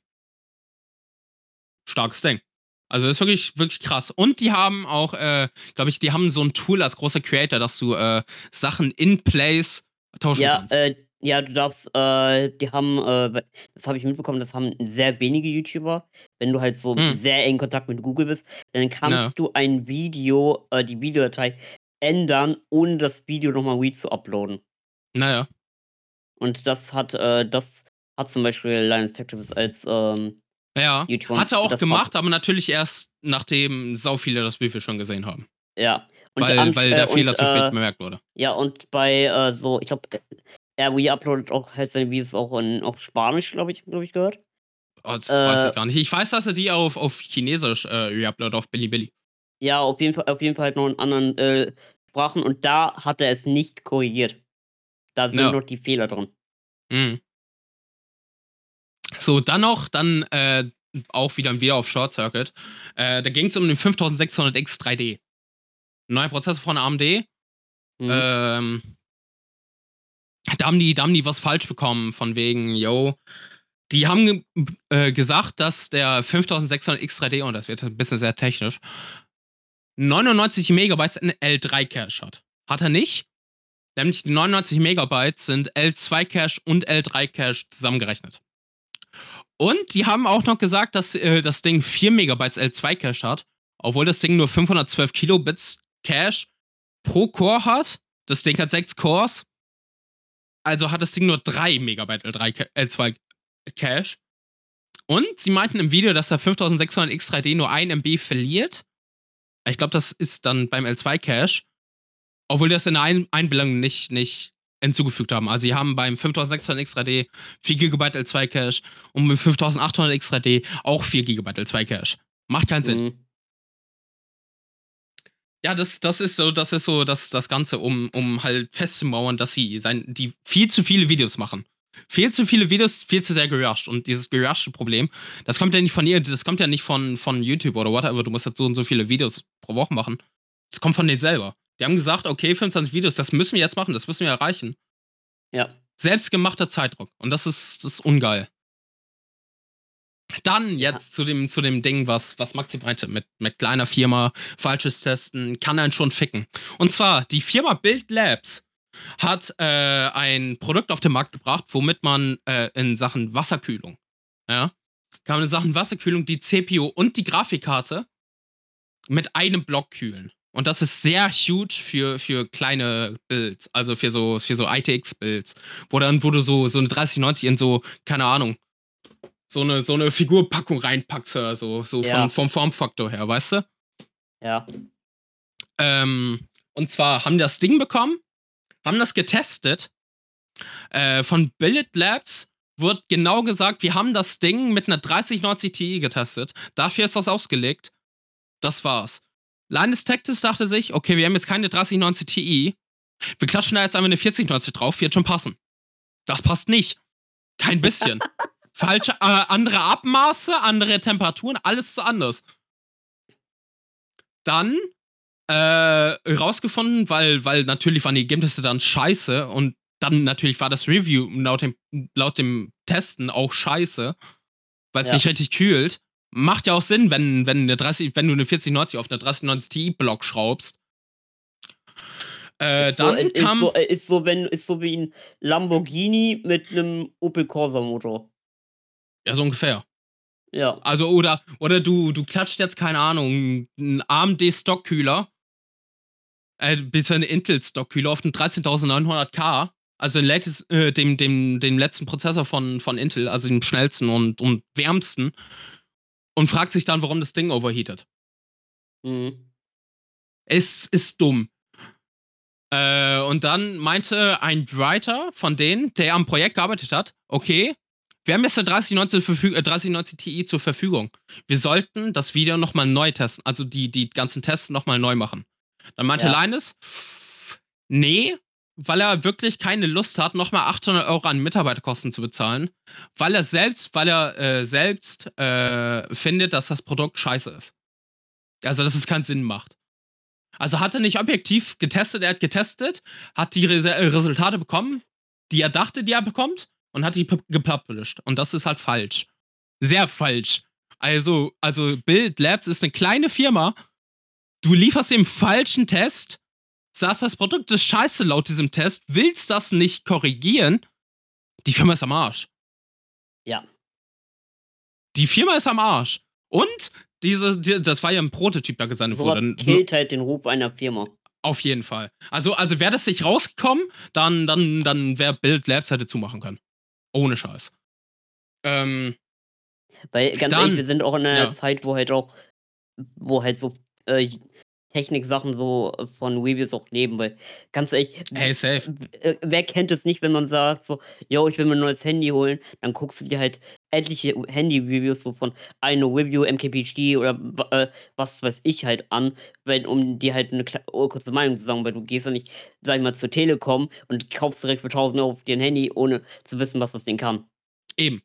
starkes Ding. Also das ist wirklich, wirklich krass. Und die haben auch, äh, glaube ich, die haben so ein Tool als großer Creator, dass du äh, Sachen in Place tauschen ja, kannst. Äh, ja, du darfst, äh, die haben, äh, das habe ich mitbekommen, das haben sehr wenige YouTuber. Wenn du halt so hm. sehr eng Kontakt mit Google bist, dann kannst ja. du ein Video, äh, die Videodatei ändern, ohne das Video nochmal re zu uploaden. Naja. Und das hat, äh, das hat zum Beispiel Linus Tech Tips als ähm, ja, YouTube. Hat er auch gemacht, aber natürlich erst nachdem sau viele das Review schon gesehen haben. Ja. Und weil, an, weil der äh, Fehler und, zu spät äh, bemerkt wurde. Ja, und bei äh, so, ich glaube, er re-uploadet auch halt seine Videos auch in auf Spanisch, glaube ich, glaube ich, gehört. Oh, das weiß ich äh, gar nicht. Ich weiß, dass er die auf, auf Chinesisch äh, re-uploadet, auf Bilibili. Ja, auf jeden Fall, auf jeden Fall halt noch in anderen äh, Sprachen und da hat er es nicht korrigiert. Da sind ja. noch die Fehler drin. Mhm. So, dann noch, dann äh, auch wieder, wieder auf Short Circuit. Äh, da ging es um den 5600X 3D. Neuer Prozessor von AMD. Mhm. Ähm, da haben, die, da haben die was falsch bekommen, von wegen, yo. Die haben äh, gesagt, dass der 5600X 3D, und das wird ein bisschen sehr technisch, 99 Megabytes in L3-Cache hat. Hat er nicht. Nämlich die 99 Megabytes sind L2-Cache und L3-Cache zusammengerechnet. Und die haben auch noch gesagt, dass äh, das Ding 4 Megabytes L2 Cache hat, obwohl das Ding nur 512 Kilobits Cache pro Core hat. Das Ding hat 6 Cores. Also hat das Ding nur 3 Megabyte L3, L2 Cache. Und sie meinten im Video, dass der 5600 X3D nur 1 MB verliert. Ich glaube, das ist dann beim L2 Cache. Obwohl das in der Einbildung nicht, nicht hinzugefügt haben. Also sie haben beim 5600 X3D 4 GB L2 Cache und mit 5800 X3D auch 4 GB L2 Cache. Macht keinen Sinn. Mhm. Ja, das, das ist so, das ist so das, das Ganze, um, um halt festzumauern, dass sie sein, die viel zu viele Videos machen. Viel zu viele Videos, viel zu sehr gerusht. Und dieses geruschte Problem, das kommt ja nicht von ihr, das kommt ja nicht von, von YouTube oder whatever. Du musst halt so und so viele Videos pro Woche machen. Das kommt von denen selber. Die haben gesagt, okay, 25 Videos, das müssen wir jetzt machen, das müssen wir erreichen. Ja. Selbstgemachter Zeitdruck. Und das ist, das ist ungeil. Dann jetzt ja. zu, dem, zu dem Ding, was, was Maxi meinte, mit, mit kleiner Firma, falsches Testen, kann einen schon ficken. Und zwar, die Firma Build Labs hat äh, ein Produkt auf den Markt gebracht, womit man äh, in Sachen Wasserkühlung, ja, kann man in Sachen Wasserkühlung die CPU und die Grafikkarte mit einem Block kühlen. Und das ist sehr huge für, für kleine Builds, also für so, für so ITX-Builds, wo dann, wo du so, so eine 3090 in so, keine Ahnung, so eine, so eine Figurpackung reinpackst oder so, so ja. vom, vom Formfaktor her, weißt du? Ja. Ähm, und zwar haben die das Ding bekommen, haben das getestet. Äh, von Billet Labs wird genau gesagt, wir haben das Ding mit einer 3090 Ti getestet. Dafür ist das ausgelegt. Das war's. Landestactis dachte sich, okay, wir haben jetzt keine 3090 Ti. Wir klatschen da jetzt einfach eine 4090 drauf, wird schon passen. Das passt nicht. Kein bisschen. Falsche, äh, andere Abmaße, andere Temperaturen, alles so anders. Dann äh, rausgefunden, weil, weil natürlich waren die Ergebnisse dann scheiße und dann natürlich war das Review laut dem, laut dem Testen auch scheiße, weil es ja. nicht richtig kühlt. Macht ja auch Sinn, wenn, wenn, eine 30, wenn du eine 4090 auf eine 3090 Ti Block schraubst. Äh, ist dann so, kam. Ist so, ist, so, wenn, ist so wie ein Lamborghini mit einem Opel Corsa Motor. Ja, so ungefähr. Ja. Also, oder, oder du, du klatscht jetzt, keine Ahnung, einen AMD-Stockkühler, äh, beziehungsweise einen Intel-Stockkühler auf einen 13900K, also den, latest, äh, dem, dem, dem letzten Prozessor von, von Intel, also dem schnellsten und, und wärmsten, und fragt sich dann, warum das Ding overheatet. Mhm. Es ist dumm. Äh, und dann meinte ein Writer von denen, der am Projekt gearbeitet hat, okay, wir haben jetzt der 3090, äh, 3090 Ti zur Verfügung. Wir sollten das Video nochmal neu testen, also die, die ganzen Tests nochmal neu machen. Dann meinte Ja. Linus, nee, weil er wirklich keine Lust hat, nochmal 800 Euro an Mitarbeiterkosten zu bezahlen, weil er selbst, weil er äh, selbst äh, findet, dass das Produkt scheiße ist. Also, dass es keinen Sinn macht. Also hat er nicht objektiv getestet, er hat getestet, hat die Res äh, Resultate bekommen, die er dachte, die er bekommt, und hat die gepublished. Und das ist halt falsch. Sehr falsch. Also, also Build Labs ist eine kleine Firma. Du lieferst dem falschen Test, sagst, das Produkt ist scheiße laut diesem Test, willst das nicht korrigieren. Die Firma ist am Arsch. Ja. Die Firma ist am Arsch. Und diese, die, das war ja ein Prototyp, der gesendet Sowas wurde. killt halt den Ruf einer Firma. Auf jeden Fall. Also, also wäre das nicht rausgekommen, dann, dann, dann wäre Build Labs hätte zumachen können. Ohne Scheiß. Ähm, Weil ganz Dann- ehrlich, wir sind auch in einer ja. Zeit, wo halt auch, wo halt so äh, Technik-Sachen so äh, von Reviews auch leben, weil ganz ehrlich, ey, safe. äh, wer kennt es nicht, wenn man sagt so, yo, ich will mir ein neues Handy holen, dann guckst du dir halt etliche Handy-Reviews so von eine Review, MKBHD oder äh, was weiß ich halt an, weil, um dir halt eine oh, kurze Meinung zu sagen, weil du gehst ja nicht, sag ich mal, zur Telekom und kaufst direkt für 1000 Euro dir ein Handy, ohne zu wissen, was das Ding kann. Eben.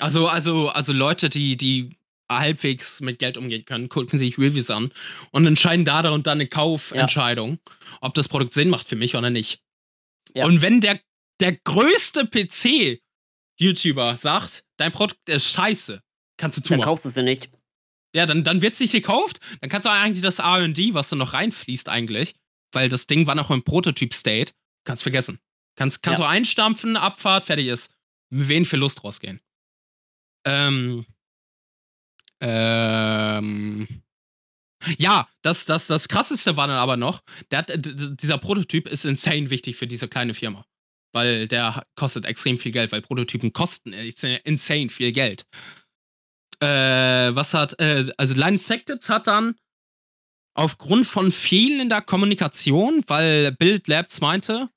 Also, also, also Leute, die, die halbwegs mit Geld umgehen können, gucken sich Reviews an und entscheiden da und dann eine Kaufentscheidung, ob das Produkt Sinn macht für mich oder nicht. Ja. Und wenn der, der größte PC-YouTuber sagt, dein Produkt ist scheiße, kannst du Dann zumachen. kaufst du es ja nicht. Ja, dann, dann wird es nicht gekauft. Dann kannst du eigentlich das RD, was da noch reinfließt, eigentlich, weil das Ding war noch im Prototyp-State, kannst vergessen. Kannst, kannst Ja. du einstampfen, Abfahrt, fertig ist. Mit wen für Lust rausgehen. Ähm. Ähm. Ja, das, das, das krasseste war dann aber noch, der dieser Prototyp ist insane wichtig für diese kleine Firma. Weil der kostet extrem viel Geld, weil Prototypen kosten insane viel Geld äh, was hat, äh, also Linus Tech hat dann aufgrund von fehlender Kommunikation, weil Build Labs meinte,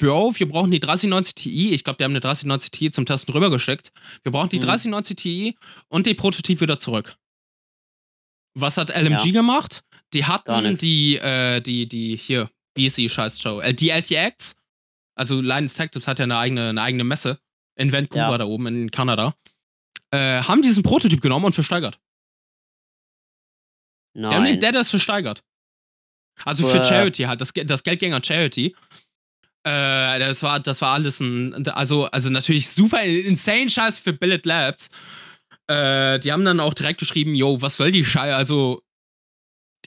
Bro, wir brauchen die 3090 Ti, ich glaube, die haben eine 3090 Ti zum Testen rübergeschickt. Wir brauchen die Mhm. 3090 Ti und den Prototyp wieder zurück. Was hat LMG Ja. gemacht? Die hatten die, äh, die, die, hier, BC-Scheiß-Show, äh, die LTX, also Linus Tech Tips hat ja eine eigene, eine eigene Messe in Vancouver Ja. da oben in Kanada äh, haben diesen Prototyp genommen und versteigert. Die haben den Nein. Dead das versteigert. Also für Äh. Charity halt, das, das Geldgänger Charity. Äh, das war, das war alles ein, also, also natürlich super insane Scheiß für Billet Labs. Äh, die haben dann auch direkt geschrieben, yo, was soll die Scheiße? Also,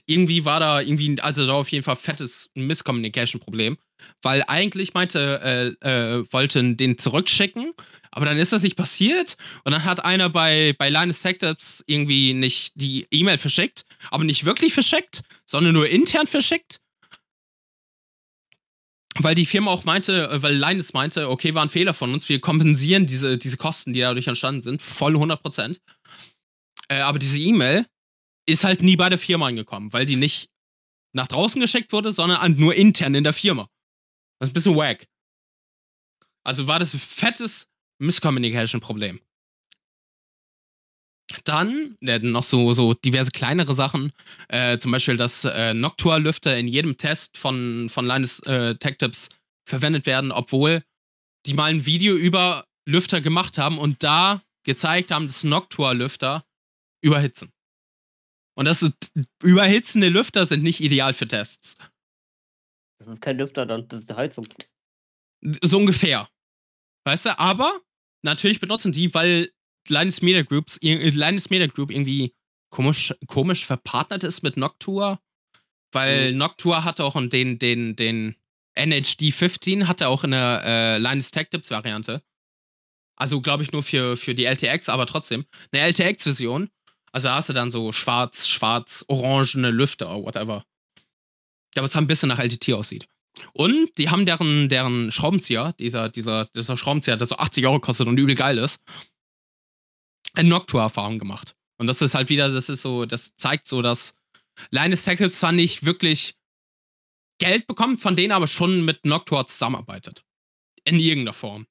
irgendwie war da irgendwie, also da auf jeden Fall fettes Misscommunication-Problem. Weil eigentlich meinte, äh, äh, wollten den zurückschicken, aber dann ist das nicht passiert. Und dann hat einer bei, bei Linus Tech Tips irgendwie nicht die E-Mail verschickt, aber nicht wirklich verschickt, sondern nur intern verschickt. Weil die Firma auch meinte, äh, weil Linus meinte, okay, war ein Fehler von uns, wir kompensieren diese, diese Kosten, die dadurch entstanden sind, voll 100%. Äh, aber diese E-Mail ist halt nie bei der Firma angekommen, weil die nicht nach draußen geschickt wurde, sondern an- nur intern in der Firma. Das ist ein bisschen wack. Also war das ein fettes Misscommunication-Problem. Dann äh, noch so, so diverse kleinere Sachen. Äh, zum Beispiel, dass äh, Noctua-Lüfter in jedem Test von, von Linus äh, Tech Tips verwendet werden, obwohl die mal ein Video über Lüfter gemacht haben und da gezeigt haben, dass Noctua-Lüfter überhitzen. Und das ist, überhitzende Lüfter sind nicht ideal für Tests. Das ist kein Lüfter, das ist die Heizung. So ungefähr. Weißt du, aber natürlich benutzen die, weil Linus Media Groups, ir- Linus Media Group irgendwie komisch, komisch verpartnert ist mit Noctua. Weil Mhm. Noctua hatte auch den, den, den NHD 15 hatte auch eine äh, Linus Tech Tips Variante. Also, glaube ich, nur für, für die LTX, aber trotzdem. Eine LTX-Version. Also, da hast du dann so schwarz, schwarz, orangene Lüfte oder whatever. Ja, was ein bisschen nach LTT aussieht. Und die haben deren, deren Schraubenzieher, dieser, dieser, dieser Schraubenzieher, der so 80 Euro kostet und übel geil ist, Noctua-Erfahrung gemacht. Und das ist halt wieder, das ist so, das zeigt so, dass Linus Tech zwar nicht wirklich Geld bekommt, von denen aber schon mit Noctua zusammenarbeitet. In irgendeiner Form.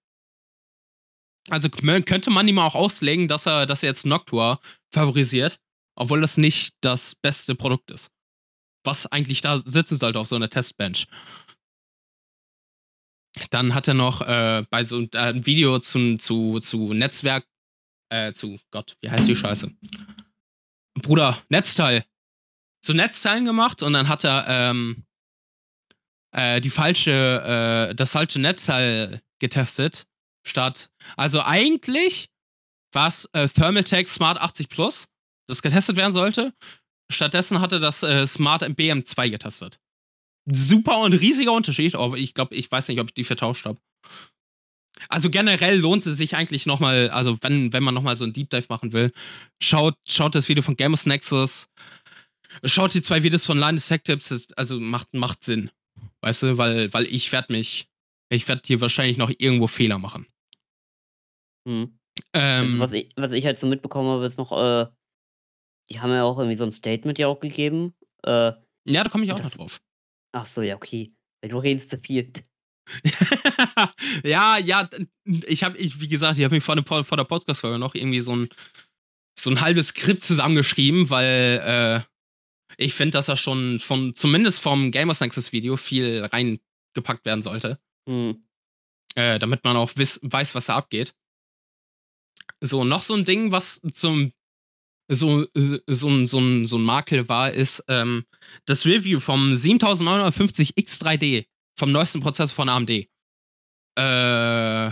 Also könnte man ihm auch auslegen, dass er, dass er jetzt Noctua favorisiert, obwohl das nicht das beste Produkt ist. Was eigentlich da sitzen sollte auf so einer Testbench. Dann hat er noch äh, bei so äh, ein Video zu, zu, zu Netzwerk, äh, zu Gott, wie heißt die Scheiße? Bruder, Netzteil. Zu Netzteilen gemacht und dann hat er ähm, äh, die falsche, äh, das falsche Netzteil getestet. Statt, also eigentlich war es äh, Thermaltake Smart 80 Plus, das getestet werden sollte. Stattdessen hatte das äh, Smart BM2 getestet. Super und riesiger Unterschied, aber ich glaube, ich weiß nicht, ob ich die vertauscht habe. Also generell lohnt es sich eigentlich nochmal, also wenn, wenn man nochmal so einen Deep Dive machen will, schaut, schaut das Video von Gamers Nexus, schaut die zwei Videos von Linus Tech Tips, also macht, macht Sinn. Weißt du, weil, weil ich werde mich, ich werde hier wahrscheinlich noch irgendwo Fehler machen. Hm. Also, Ähm, was, ich, was ich halt so mitbekommen habe, ist noch, äh, die haben ja auch irgendwie so ein Statement ja auch gegeben. Äh, ja, da komme ich auch noch das- drauf. ach so, ja, okay. Weil du redest zu viel. ja, ja, ich habe, ich, wie gesagt, ich habe mir vor, der Po- vor der Podcast-Folge noch irgendwie so ein, so ein halbes Skript zusammengeschrieben, weil äh, ich finde, dass da schon von, zumindest vom Gamers Nexus Video viel reingepackt werden sollte, Hm. äh, damit man auch wiss, weiß, was da abgeht. So, noch so ein Ding, was zum so, so, so, ein- so, ein, so ein Makel war, ist ähm, das Review vom 7950X3D, vom neuesten Prozessor von AMD. Äh,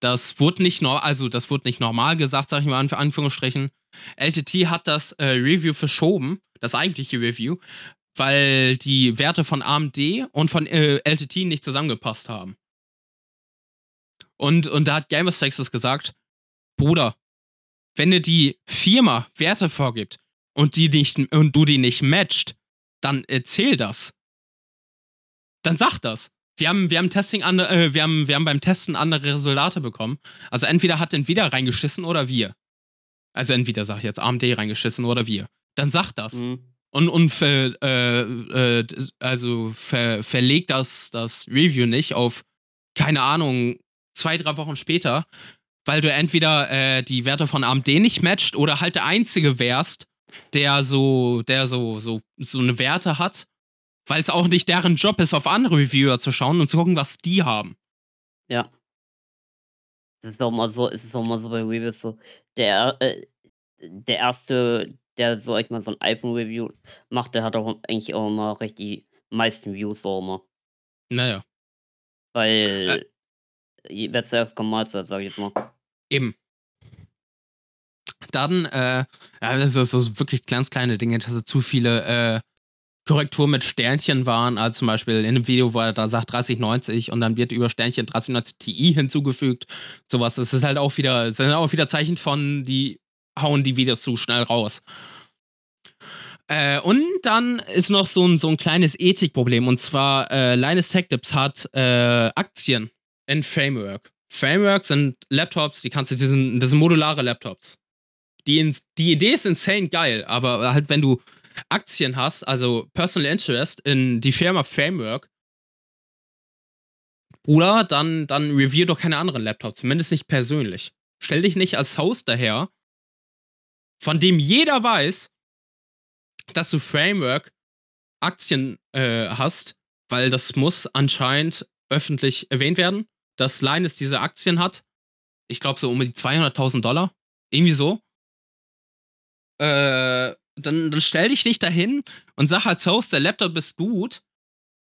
das wurde nicht nor also das wurde nicht normal gesagt, sag ich mal in Anführungsstrichen. LTT hat das äh, Review verschoben, das eigentliche Review, weil die Werte von AMD und von äh, LTT nicht zusammengepasst haben. Und, und da hat Gamers Texas gesagt, Bruder, wenn dir die Firma Werte vorgibt und die nicht und du die nicht matcht, dann erzähl das. Dann sag das. Wir haben, wir haben Testing andere, äh, wir haben, wir haben beim Testen andere Resultate bekommen. Also entweder hat Nvidia reingeschissen oder wir. Also entweder sag ich jetzt AMD reingeschissen oder wir. Dann sag das. Hm. Und, und ver, äh, äh, also ver, verleg das, das Review nicht auf, keine Ahnung, zwei, drei Wochen später, weil du entweder äh, die Werte von AMD nicht matcht oder halt der Einzige wärst, der so, der so, so, so eine Werte hat, weil es auch nicht deren Job ist, auf andere Reviewer zu schauen und zu gucken, was die haben. Ja. Es ist auch mal so, es ist auch mal so bei Reviews so, der, äh, der erste, der so, ich mal, so ein iPhone-Review macht, der hat auch eigentlich auch immer recht die meisten Views auch immer. Naja, Weil, äh, wer zuerst kommt, mal zuerst, sag ich jetzt mal. eben. Dann, äh, ja, das ist so wirklich ganz kleine Dinge, dass es zu viele äh, Korrekturen mit Sternchen waren. Also zum Beispiel in einem Video, wo er da sagt 3090 und dann wird über Sternchen 3090 Ti hinzugefügt. Sowas. Das ist halt auch wieder, sind auch wieder Zeichen von, die hauen die Videos zu schnell raus. Äh, und dann ist noch so ein, so ein kleines Ethikproblem. Und zwar, äh, Linus Tech Tips hat äh, Aktien in Framework. Framework sind Laptops, die kannst du, die sind, das sind modulare Laptops. Die, die Idee ist insane geil, aber halt, wenn du Aktien hast, also Personal Interest in die Firma Framework, Bruder, dann, dann review doch keine anderen Laptops, zumindest nicht persönlich. Stell dich nicht als Host daher, von dem jeder weiß, dass du Framework Aktien äh, hast, weil das muss anscheinend öffentlich erwähnt werden, dass Linus diese Aktien hat. Ich glaube so um die 200.000 Dollar. Irgendwie so. Äh, dann, dann stell dich nicht dahin und sag als Host, der Laptop ist gut,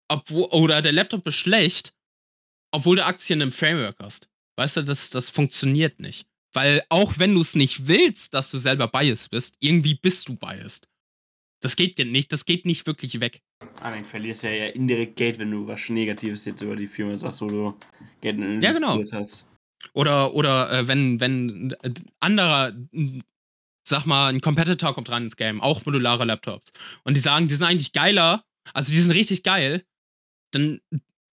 obwohl, oder der Laptop ist schlecht, obwohl du Aktien im Framework hast. Weißt du, das, das funktioniert nicht. Weil auch wenn du es nicht willst, dass du selber biased bist, irgendwie bist du biased. Das geht nicht, das geht nicht wirklich weg. Ah, dann verlierst du ja eher indirekt Geld, wenn du was Negatives jetzt über die Firma sagst, wo du Geld investiert Ja, genau. hast. Oder, oder äh, wenn, wenn äh, anderer, sag mal, ein Competitor kommt rein ins Game, auch modulare Laptops, und die sagen, die sind eigentlich geiler, also die sind richtig geil, dann,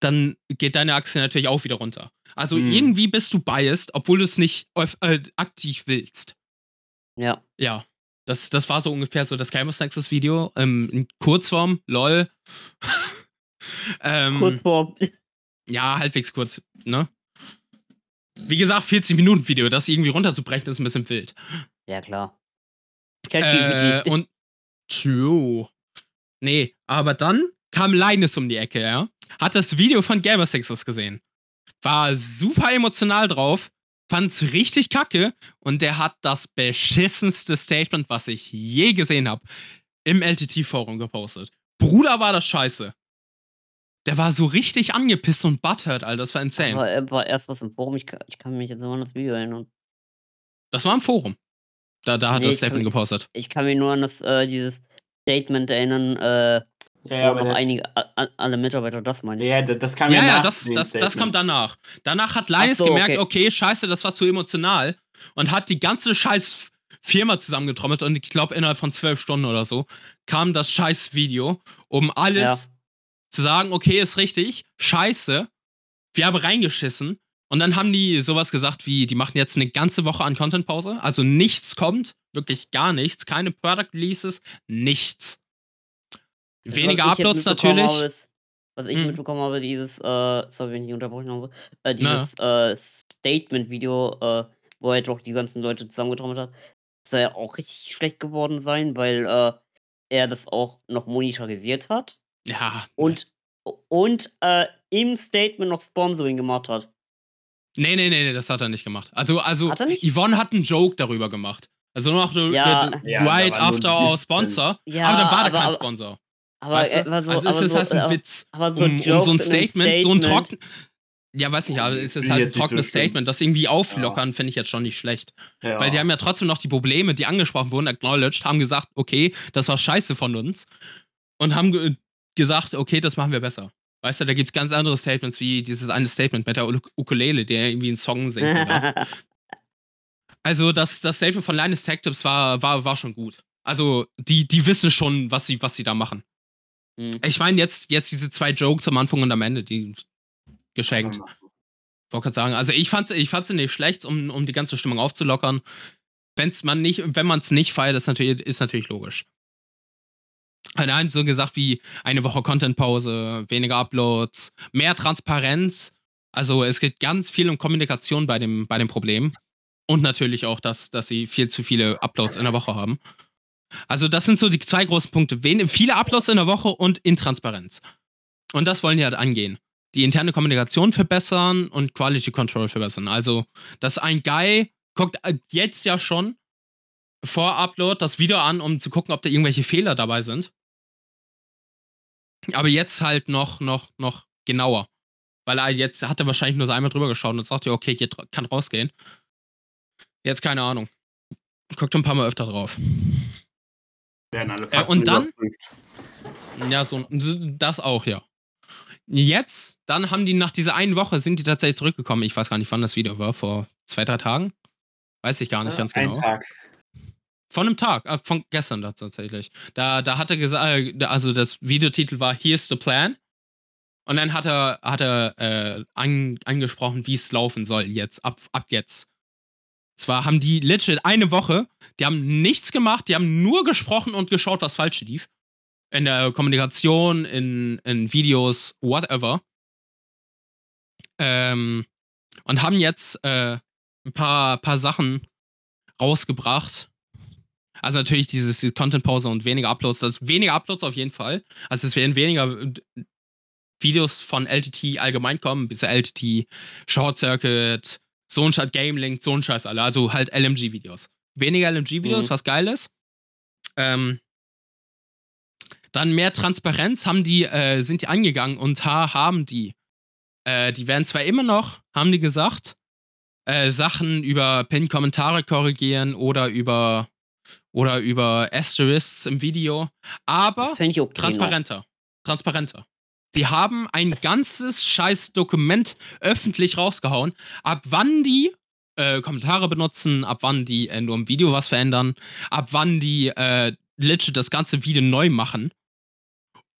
dann geht deine Aktie natürlich auch wieder runter. Also Mhm. irgendwie bist du biased, obwohl du es nicht äh, aktiv willst. Ja. Ja. Das, das war so ungefähr so das Gamers Nexus Video. Ähm, in Kurzform, lol. ähm, Kurz vor. Ja, halbwegs kurz, ne? Wie gesagt, 40 Minuten Video, das irgendwie runterzubrechen, ist ein bisschen wild. Ja, klar. Äh, und true. Nee, aber dann kam Linus um die Ecke, ja. Hat das Video von Gamers Nexus gesehen. War super emotional drauf, fand's richtig kacke und der hat das beschissenste Statement, was ich je gesehen habe, im LTT-Forum gepostet. Bruder, war das scheiße. Der war so richtig angepisst und butthurt, Alter. Das war insane. Aber er war erst was im Forum. Ich kann, ich kann mich jetzt immer an das Video erinnern. Das war im Forum. Da, da hat Nee, er das Statement gepostet. Ich kann mich nur an das, äh, dieses Statement erinnern, äh, Ja, wo aber noch einige, a- alle Mitarbeiter das meine ich. ja, das kam ja, Ja, ja, das, das, das kam danach. Danach hat Linus so, gemerkt, okay. okay, scheiße, das war zu emotional und hat die ganze scheiß Firma zusammengetrommelt und ich glaube, innerhalb von zwölf Stunden oder so kam das scheiß Video, um alles Ja. zu sagen, okay, ist richtig, scheiße, wir haben reingeschissen. Und dann haben die sowas gesagt wie, die machen jetzt eine ganze Woche an Contentpause. Also nichts kommt, wirklich gar nichts. Keine Product Releases, nichts. Das, Weniger Uploads natürlich. Habe, ist, was ich Mhm. mitbekommen habe, dieses, äh, sorry, wenn ich unterbrochen habe, äh, dieses äh, Statement-Video, äh, wo er doch die ganzen Leute zusammengetrommelt hat, soll ja auch richtig schlecht geworden sein, weil äh, er das auch noch monetarisiert hat Ja. und, und äh, im Statement noch Sponsoring gemacht hat. Nee, nee, nee, nee, das hat er nicht gemacht. Also, also Hat er nicht? Yvonne hat einen Joke darüber gemacht. Also noch so, Ja. äh, Ja, right nur after ein our Sponsor. Ja, aber dann war da kein aber, Sponsor. aber, weißt du? äh, aber so, also aber ist es so, halt ein aber, Witz. aber so Um, um so ein einem Statement, so ein Statement. trocken. Ja, weiß nicht, aber es ist halt ein so trockenes schlimm. Statement. Das irgendwie auflockern, finde ich jetzt schon nicht schlecht. Ja. Weil die haben ja trotzdem noch die Probleme, die angesprochen wurden, acknowledged, haben gesagt, okay, das war scheiße von uns. Und haben ge gesagt, okay, das machen wir besser. Weißt du, da gibt es ganz andere Statements, wie dieses eine Statement mit der Uk Ukulele, der irgendwie einen Song singt. Oder? Also das, das Statement von Linus Tech Tips war, war, war schon gut. Also die, die wissen schon, was sie, was sie da machen. Hm. Ich meine, jetzt, jetzt diese zwei Jokes am Anfang und am Ende, die geschenkt. Wollte gerade sagen, also ich fand's, ich fand's nicht schlecht, um, um die ganze Stimmung aufzulockern. Wenn's man nicht, wenn man es nicht feiert, ist natürlich, ist natürlich logisch. Hat er so gesagt wie eine Woche Contentpause, weniger Uploads, mehr Transparenz. Also es geht ganz viel um Kommunikation bei dem, bei dem Problem. Und natürlich auch, dass, dass sie viel zu viele Uploads in der Woche haben. Also, das sind so die zwei großen Punkte. Wen, viele Uploads in der Woche und Intransparenz. Und das wollen die halt angehen. Die interne Kommunikation verbessern und Quality Control verbessern. Also, dass ein Guy guckt äh, jetzt ja schon vor Upload das Video an, um zu gucken, ob da irgendwelche Fehler dabei sind. Aber jetzt halt noch, noch, noch genauer. Weil er jetzt hat er wahrscheinlich nur so einmal drüber geschaut und sagt, ja, okay, geht, kann rausgehen. Jetzt keine Ahnung. Guckt ein paar Mal öfter drauf. Werden alle Äh, und dann? Ja, so, das auch, ja. Jetzt, dann haben die nach dieser einen Woche, sind die tatsächlich zurückgekommen. Ich weiß gar nicht, wann das Video war, vor zwei, drei Tagen. Weiß ich gar nicht ganz Ein genau. Tag. Von einem Tag, äh, von gestern tatsächlich. Da, da hat er gesagt, äh, also das Videotitel war Here's the Plan. Und dann hat er, hat er äh, an, angesprochen, wie es laufen soll jetzt, ab, ab jetzt. Zwar haben die legit eine Woche, die haben nichts gemacht, die haben nur gesprochen und geschaut, was falsch lief. In der Kommunikation, in, in Videos, whatever. Ähm, und haben jetzt äh, ein paar, paar Sachen rausgebracht. Also natürlich dieses die Content-Pause und weniger Uploads. Das weniger Uploads auf jeden Fall. Also es werden weniger Videos von LTT allgemein kommen, bis LTT, Short Circuit, so ein Scheiß, Game Link, so ein Scheiß alle. Also halt LMG-Videos. Weniger LMG-Videos, Mhm. was geil ist. Ähm, dann mehr Transparenz haben die, äh, sind die angegangen und ha haben die. Äh, die werden zwar immer noch, haben die gesagt, äh, Sachen über Pin-Kommentare korrigieren oder über oder über Asterisks im Video, aber Das okay. noch. transparenter. Transparenter. Die haben ein ganzes scheiß Dokument öffentlich rausgehauen, ab wann die äh, Kommentare benutzen, ab wann die äh, nur im Video was verändern, ab wann die äh, legit das ganze Video neu machen.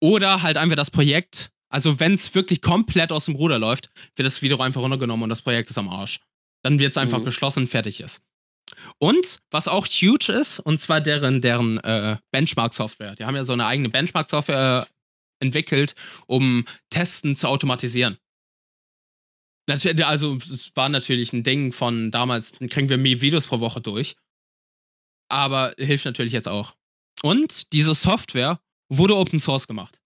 Oder halt einfach das Projekt, also wenn es wirklich komplett aus dem Ruder läuft, wird das Video einfach runtergenommen und das Projekt ist am Arsch. Dann wird es einfach Mhm. geschlossen und fertig ist. Und was auch huge ist, und zwar deren, deren äh, Benchmark-Software. Die haben ja so eine eigene Benchmark-Software äh, entwickelt, um Testen zu automatisieren. Natürlich, also es war natürlich ein Ding von damals, dann kriegen wir mehr Videos pro Woche durch. Aber hilft natürlich jetzt auch. Und diese Software wurde Open Source gemacht.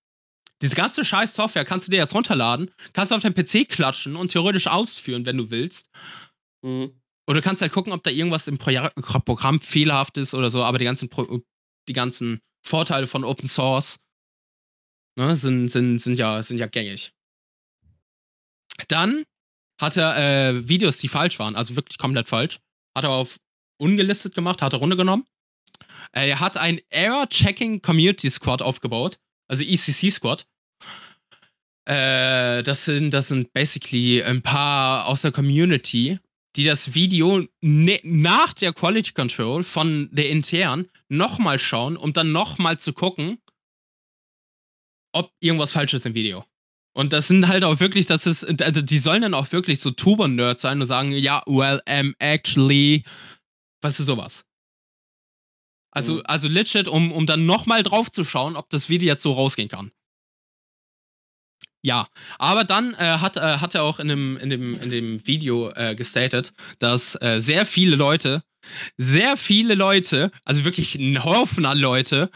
Diese ganze scheiß Software kannst du dir jetzt runterladen, kannst du auf deinen PC klatschen und theoretisch ausführen, wenn du willst. Mhm. Oder du kannst halt gucken, ob da irgendwas im Proja Programm fehlerhaft ist oder so, aber die ganzen, Pro die ganzen Vorteile von Open Source ne, sind, sind, sind, ja, sind ja gängig. Dann hat er äh, Videos, die falsch waren, also wirklich komplett falsch, hat er auf ungelistet gemacht, hat er runtergenommen. Er hat ein Error-Checking Community Squad aufgebaut, also ECC Squad. Äh, das, sind, das sind basically ein paar aus der Community, die das Video ne nach der Quality Control von der intern nochmal schauen, um dann nochmal zu gucken, ob irgendwas falsch ist im Video. Und das sind halt auch wirklich, das ist, also die sollen dann auch wirklich so Tuber-Nerds sein und sagen, ja, well, um, actually, was ist sowas? Also, Mhm. also legit, um, um dann nochmal drauf zu schauen, ob das Video jetzt so rausgehen kann. Ja, aber dann äh, hat, äh, hat er auch in dem, in dem, in dem Video äh, gestatet, dass äh, sehr viele Leute, sehr viele Leute, also wirklich ein Haufen an Leute,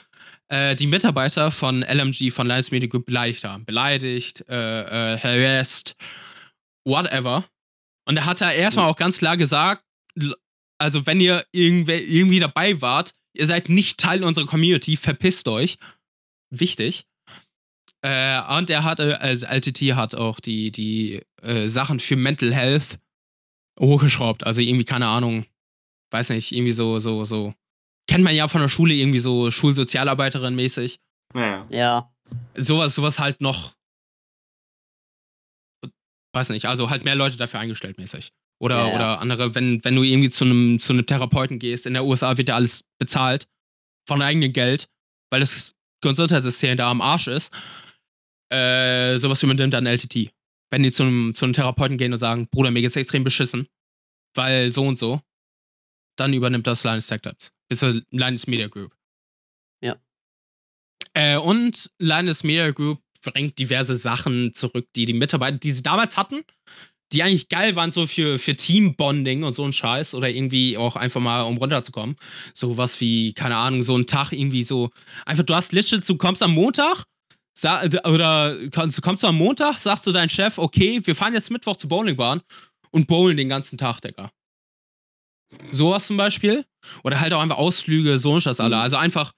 äh, die Mitarbeiter von LMG, von Lions Media Group beleidigt haben. Beleidigt, äh, harassed, whatever. Und er hat da erstmal auch ganz klar gesagt, also wenn ihr irgendwer, irgendwie dabei wart, ihr seid nicht Teil unserer Community, verpisst euch. Wichtig. Äh, und er hat, äh, also LTT hat auch die, die äh, Sachen für Mental Health hochgeschraubt. Also irgendwie, keine Ahnung, weiß nicht, irgendwie so, so, so. Kennt man ja von der Schule irgendwie so Schulsozialarbeiterin mäßig. Naja. Ja. Sowas, sowas halt noch. Weiß nicht, also halt mehr Leute dafür eingestellt mäßig. Oder, Ja, ja. oder andere, wenn, wenn du irgendwie zu einem, zu einem Therapeuten gehst, in der USA wird ja alles bezahlt von eigenem Geld, weil das Gesundheitssystem da am Arsch ist. Äh, sowas übernimmt dann LTT. Wenn die zu einem, zu einem Therapeuten gehen und sagen, Bruder, mir geht's extrem beschissen, weil so und so, dann übernimmt das Linus Tech Labs. Bis Linus Media Group. Ja. Äh, und Linus Media Group bringt diverse Sachen zurück, die die Mitarbeiter, die sie damals hatten, die eigentlich geil waren, so für, für Teambonding und so ein Scheiß oder irgendwie auch einfach mal, um runterzukommen. So was wie, keine Ahnung, so ein Tag irgendwie so. Einfach, du hast legit, du kommst am Montag sa- oder kommst, kommst du am Montag, sagst du deinem Chef, okay, wir fahren jetzt Mittwoch zur Bowlingbahn und bowlen den ganzen Tag, Digga. Sowas zum Beispiel. Oder halt auch einfach Ausflüge, so ein Scheiß alle. Mhm. Also einfach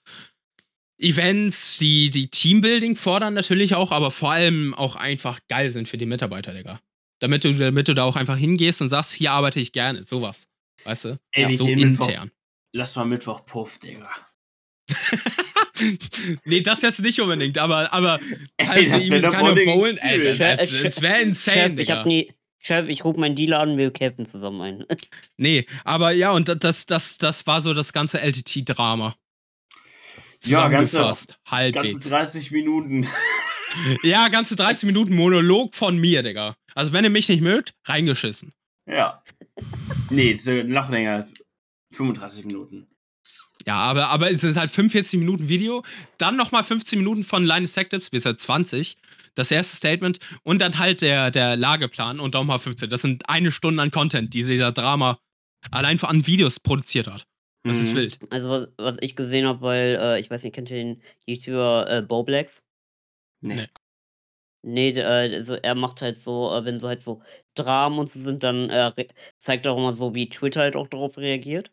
Events, die, die Teambuilding fordern natürlich auch, aber vor allem auch einfach geil sind für die Mitarbeiter, Digga. Damit du, damit du da auch einfach hingehst und sagst, hier arbeite ich gerne, sowas. Weißt du? Ey, wir so gehen Mittwoch. intern. Lass mal Mittwoch Puff, Digga. nee, das jetzt nicht unbedingt, aber, aber Ey, also das ihm ist der keine Bonding Bowlen, ey, das, das, wäre insane, Chef, ich Digga. hab nie. Chef, ich rufe meinen Dealer an, wir kämpfen zusammen ein. Nee, aber ja, und da- das, das, das war so das ganze LTT-Drama. Ja, ganze- Zusammengefasst, Ganze halbwegs. 30 Minuten. Ja, ganze 30 Minuten Monolog von mir, Digga. Also, wenn ihr mich nicht mögt, reingeschissen. Ja. Nee, noch länger. 35 Minuten. Ja, aber, aber es ist halt 45 Minuten Video, dann nochmal 15 Minuten von Linus Tech Tips, bis halt 20, das erste Statement und dann halt der, der Lageplan und nochmal 15. Das sind eine Stunde an Content, die dieser Drama allein für an Videos produziert hat. Das ist Mhm. wild. Also, was, was ich gesehen habe, weil, äh, ich weiß nicht, kennt ihr den YouTuber äh, Bowblacks? Nee. Nee. Nee, äh, also er macht halt so, äh, wenn so halt so Dramen und so sind, dann äh, zeigt er auch immer so, wie Twitter halt auch darauf reagiert.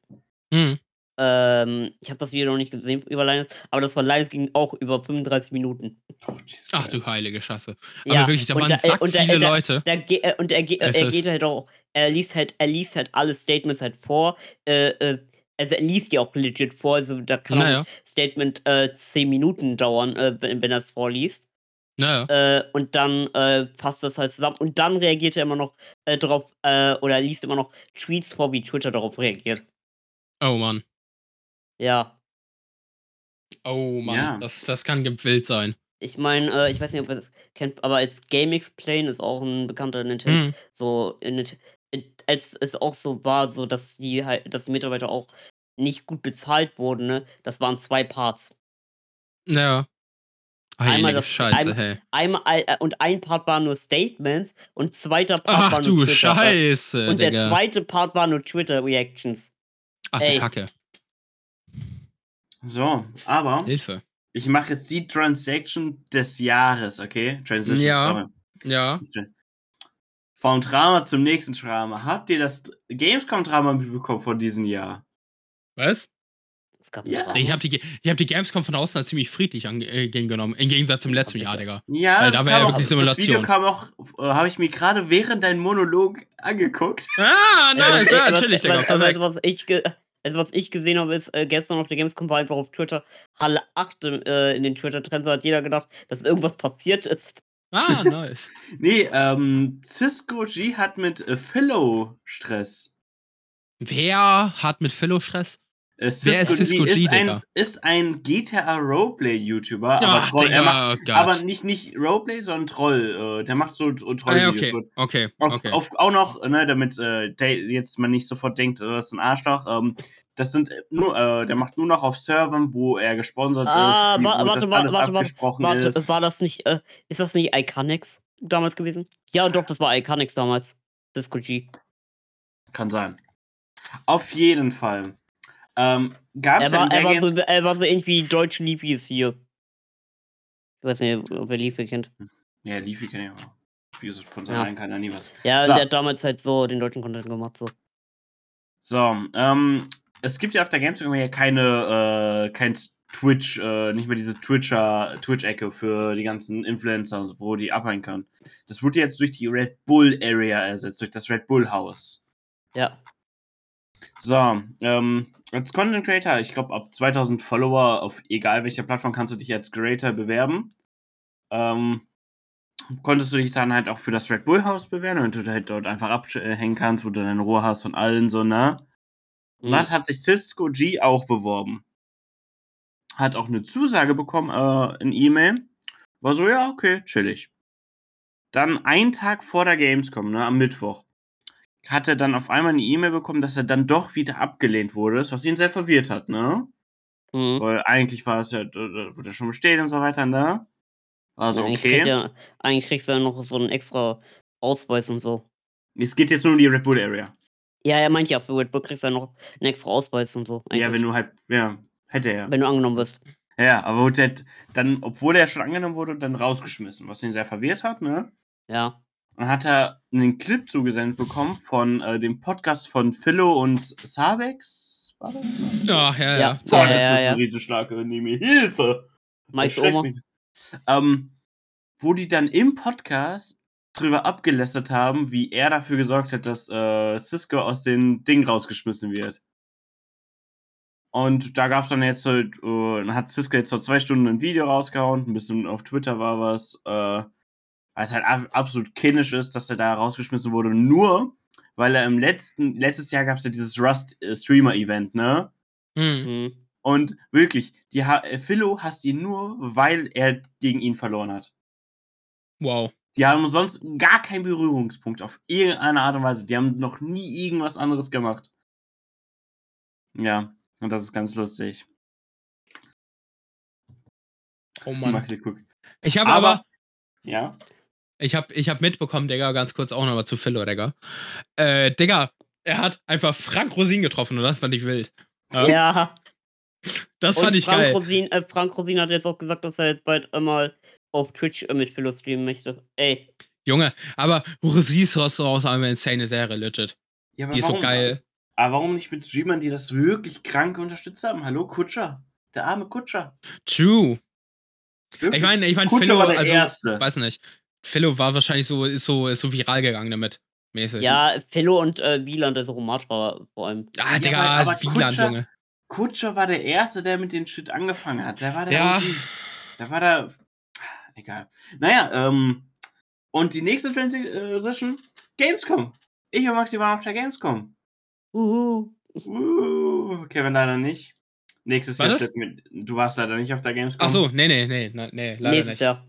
Hm. Ähm, ich habe das Video noch nicht gesehen über Linus, aber das von Linus ging auch über 35 Minuten. Oh, Ach du heilige Scheiße. Ja, Aber wirklich, da und waren da- äh, sack und viele da- Leute. Da äh, und er, er ist- geht halt auch, er liest halt, er liest halt alle Statements halt vor. Äh, äh, also er liest die auch legit vor, also da kann Naja. ein Statement äh, 10 Minuten dauern, äh, wenn wenn er es vorliest. Naja. Äh, und dann äh, passt das halt zusammen. Und dann reagiert er immer noch äh, drauf, äh, oder liest immer noch Tweets vor, wie Twitter darauf reagiert. Oh Mann. Ja. Oh Mann. Ja. Das, das kann wild sein. Ich meine, äh, ich weiß nicht, ob ihr das kennt, aber als Game Explain ist auch ein bekannter Nintendo. Hm. So, in, in, als es auch so war, so dass die halt, dass die Mitarbeiter auch nicht gut bezahlt wurden, ne? Das waren zwei Parts. Ja. Einmal Heilige das- Scheiße, einmal- hey. Einmal äh, und ein Part war nur Statements und zweiter Part Ach war nur du Twitter. Scheiße, Und der Digga. zweite Part war nur Twitter Reactions. Ach du Ey. Kacke. So, aber Hilfe. ich mache jetzt die Transaction des Jahres, okay? Transition, Ja. sorry. Ja. Vom Drama zum nächsten Drama. Habt ihr das Gamescom-Drama mitbekommen von diesem Jahr? Was? Es gab Ja. Drama. Ich habe die, ich hab die Gamescom von außen als ziemlich friedlich ange- äh. Im Gegensatz zum letzten Jahr, Digga. Ja, Weil das, da war ja kam auch, wirklich das Video Simulation. kam auch, äh, habe ich mir gerade während deinem Monolog angeguckt. Ah, nice, ja, was- natürlich, Digga. was- Perfekt. was ich, also, was ich gesehen habe, ist, äh, gestern auf der Gamescom war einfach auf Twitter, Halle 8 äh, in den Twitter-Trends, da hat jeder gedacht, dass irgendwas passiert ist. Ah, nice. Nee, ähm, Cisco G hat mit äh, Philo Stress. Wer hat mit Philo Stress? Wer ist Cisco G, ist, ein, ist ein GTA Roleplay-YouTuber, aber, Ach, Troll, er macht, oh aber nicht, nicht Roleplay, sondern Troll. Äh, der macht so, Ah, ja, Trollvideos. okay, okay, Auf, okay. auf, auch noch, ne, damit äh, der jetzt man nicht sofort denkt, äh, das ist ein Arschloch. Ähm, das sind nur, äh, der macht nur noch auf Servern, wo er gesponsert Ah, ist, wa- wo warte, das wa- alles warte, warte, abgesprochen Warte, ist. war das nicht, äh, ist das nicht Iconix damals gewesen? Ja, doch, das war Iconix damals. Cisco G. Kann sein. Auf jeden Fall. Ähm, Gab Er war, er, war so, er war so irgendwie deutsch Liebis hier. Ich weiß nicht, ob ihr Liefe kennt. Ja, Leafy kennt ja auch. Wie gesagt, von Ja. seinem kann er nie was. Ja, So. der hat damals halt so den deutschen Content gemacht, so. So, ähm, es gibt ja auf der Gamescom ja keine, äh, kein Twitch, äh, nicht mehr diese Twitcher, Twitch-Ecke für die ganzen Influencer, und so, wo die abhängen können. Das wurde jetzt durch die Red Bull Area ersetzt, durch das Red Bull Haus. Ja. So, ähm, als Content Creator, ich glaube, ab 2000 Follower auf egal welcher Plattform kannst du dich als Creator bewerben. Ähm, konntest du dich dann halt auch für das Red Bull Haus bewerben, damit du halt dort einfach abhängen kannst, wo du deine Ruhe hast und allen so, ne? Und Mhm. dann hat sich Cisco G auch beworben. Hat auch eine Zusage bekommen, äh, in E-Mail. War so, ja, okay, chillig. Dann einen Tag vor der Gamescom, ne, am Mittwoch, hat er dann auf einmal eine E-Mail bekommen, dass er dann doch wieder abgelehnt wurde, was ihn sehr verwirrt hat, ne? Mhm. Weil eigentlich war es ja, wurde er schon bestätigt und so weiter, ne? War so, eigentlich, okay. kriegt er, eigentlich kriegst du dann noch so einen extra Ausweis und so. Es geht jetzt nur um die Red Bull Area. Ja, er meint ja, für Red Bull kriegst du dann noch einen extra Ausweis und so. Ja, eigentlich. wenn du halt, ja, hätte er. wenn du angenommen wirst. Ja, aber wurde dann, obwohl er schon angenommen wurde, dann rausgeschmissen, was ihn sehr verwirrt hat, ne? Ja. Und hat er einen Clip zugesendet bekommen von äh, dem Podcast von Philo und Sabex. War das? Ja, ja, Ja. ja. Boah, das ja, ist ja. ein Riesenschlag. Nehme Hilfe. Mikes Oma. mich. Ähm, wo die dann im Podcast drüber abgelästert haben, wie er dafür gesorgt hat, dass äh, Cisco aus den Ding rausgeschmissen wird. Und da gab es dann jetzt halt, äh, dann hat Cisco jetzt vor zwei Stunden ein Video rausgehauen, ein bisschen auf Twitter war was, äh, weil es halt ab absolut kindisch ist, dass er da rausgeschmissen wurde, nur weil er im letzten, letztes Jahr gab es ja dieses Rust-Streamer-Event, ne? Hm. Mhm. Und wirklich, die ha äh, Philo hasst ihn nur, weil er gegen ihn verloren hat. Wow. Die haben sonst gar keinen Berührungspunkt auf irgendeine Art und Weise. Die haben noch nie irgendwas anderes gemacht. Ja, und das ist ganz lustig. Oh Mann. Maxi, guck. Ich habe aber, Ja? Ich habe ich hab mitbekommen, Digga, ganz kurz auch noch mal zu Philo, Digga. Äh, Digga, er hat einfach Frank Rosin getroffen und das fand ich wild. Ja. Ja. Das Und fand ich Frank geil. Rosin, äh, Frank Rosin hat jetzt auch gesagt, dass er jetzt bald einmal auf Twitch mit Philo streamen möchte. Ey. Junge, aber Rosins Restaurant ist eine insane Serie, legit. ja aber Die ist so geil. Aber warum nicht mit Streamern, die das wirklich krank unterstützt haben? Hallo, Kutscher. Der arme Kutscher. True. Wirklich. Ich meine, ich meine, Philo, war der also, Erste. weiß nicht. Philo war wahrscheinlich so, ist so, ist so viral gegangen damit. Mäßig. Ja, Philo und äh, Wieland, also Romatra vor allem. Ah, Ja, Digga, aber- aber Wieland, Kutscher- Junge. Kutscher war der Erste, der mit den Shit angefangen hat. Der war der Ja. Der war der. egal. Naja, ähm, und die nächste Transition, Gamescom. Ich und Maxi waren auf der Gamescom. Uhu. Uh, Kevin leider nicht. Nächstes Was Jahr mit, du warst leider nicht auf der Gamescom. Ach so, nee, nee, nee, nee, nee leider Nächstes nicht. Jahr.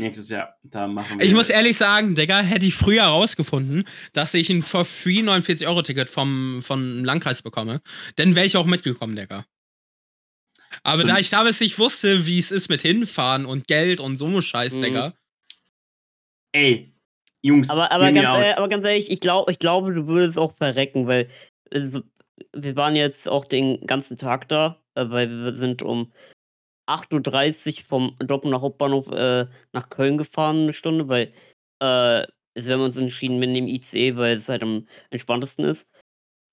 Nächstes Jahr, da machen wir. Ich muss ehrlich sagen, Digga, hätte ich früher herausgefunden, dass ich ein for free 49-Euro-Ticket vom, vom Landkreis bekomme, dann wäre ich auch mitgekommen, Digga. Aber Für- da ich damals nicht wusste, wie es ist mit hinfahren und Geld und so ein Scheiß, Mhm. Digga. Ey, Jungs, Aber, aber, ganz, ehrlich, aber ganz ehrlich, ich, glaub, ich glaube, du würdest auch verrecken, weil äh, wir waren jetzt auch den ganzen Tag da, äh, weil wir sind um 8.30 Uhr vom Dortmunder Hauptbahnhof äh, nach Köln gefahren, eine Stunde, weil äh, es wir haben uns entschieden mit dem ICE, weil es halt am entspanntesten ist.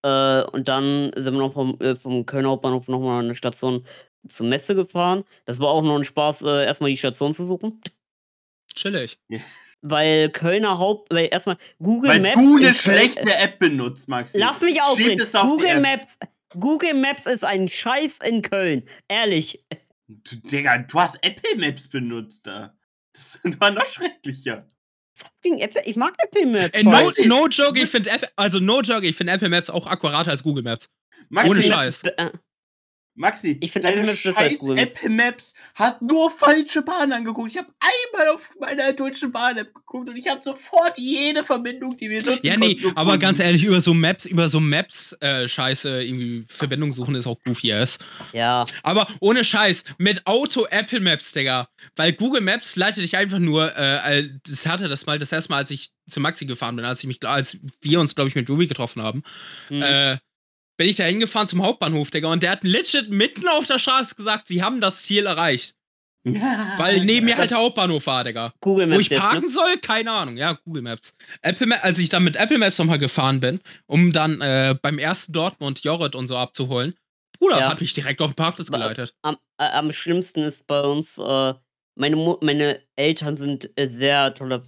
Äh, und dann sind wir noch vom, äh, vom Kölner Hauptbahnhof nochmal eine Station zur Messe gefahren. Das war auch noch ein Spaß, äh, erstmal die Station zu suchen. Chillig. Weil Kölner Haupt, weil erstmal Google Weil Maps. du in eine Köln- schlechte App benutzt, Maxi. Lass mich es auf Google. Maps, Google Maps ist ein Scheiß in Köln. Ehrlich. Du, Digga, du hast Apple Maps benutzt da. Das war noch schrecklicher. Fucking Apple, ich mag Apple Maps. Ey, no, no joke, ich finde Apple, also no joke, ich finde Apple Maps auch akkurater als Google Maps. Maxi, Ohne Scheiß. Äh, Maxi, Ich find deine Apple Maps scheiß Maps. Apple Maps hat nur falsche Bahnen angeguckt. Ich habe einmal auf meiner deutschen Bahn-App geguckt und ich habe sofort jede Verbindung, die wir nutzen Ja, nee, konnten, aber ganz ehrlich, über so Maps, über so Maps, äh, Scheiße, irgendwie Verbindung suchen ist auch goofy ass. Ja. Aber ohne Scheiß, mit Auto Apple Maps, Digga. Weil Google Maps leitet dich einfach nur, äh, das hatte das mal, das erste Mal, als ich zu Maxi gefahren bin, als ich mich, als wir uns, glaube ich, mit Ruby getroffen haben, Hm. äh, bin ich da hingefahren zum Hauptbahnhof, Digga, und der hat legit mitten auf der Straße gesagt, sie haben das Ziel erreicht. Weil neben mir halt der Hauptbahnhof war, Digga. Google Wo Maps ich jetzt, parken ne? soll? Keine Ahnung. Ja, Google Maps. Apple Ma als ich dann mit Apple Maps nochmal gefahren bin, um dann äh, beim ersten Dortmund Jorrit und so abzuholen, Bruder, Ja. hat mich direkt auf den Parkplatz geleitet. Am, äh, am schlimmsten ist bei uns, äh, meine, Mu meine Eltern sind äh, sehr toller,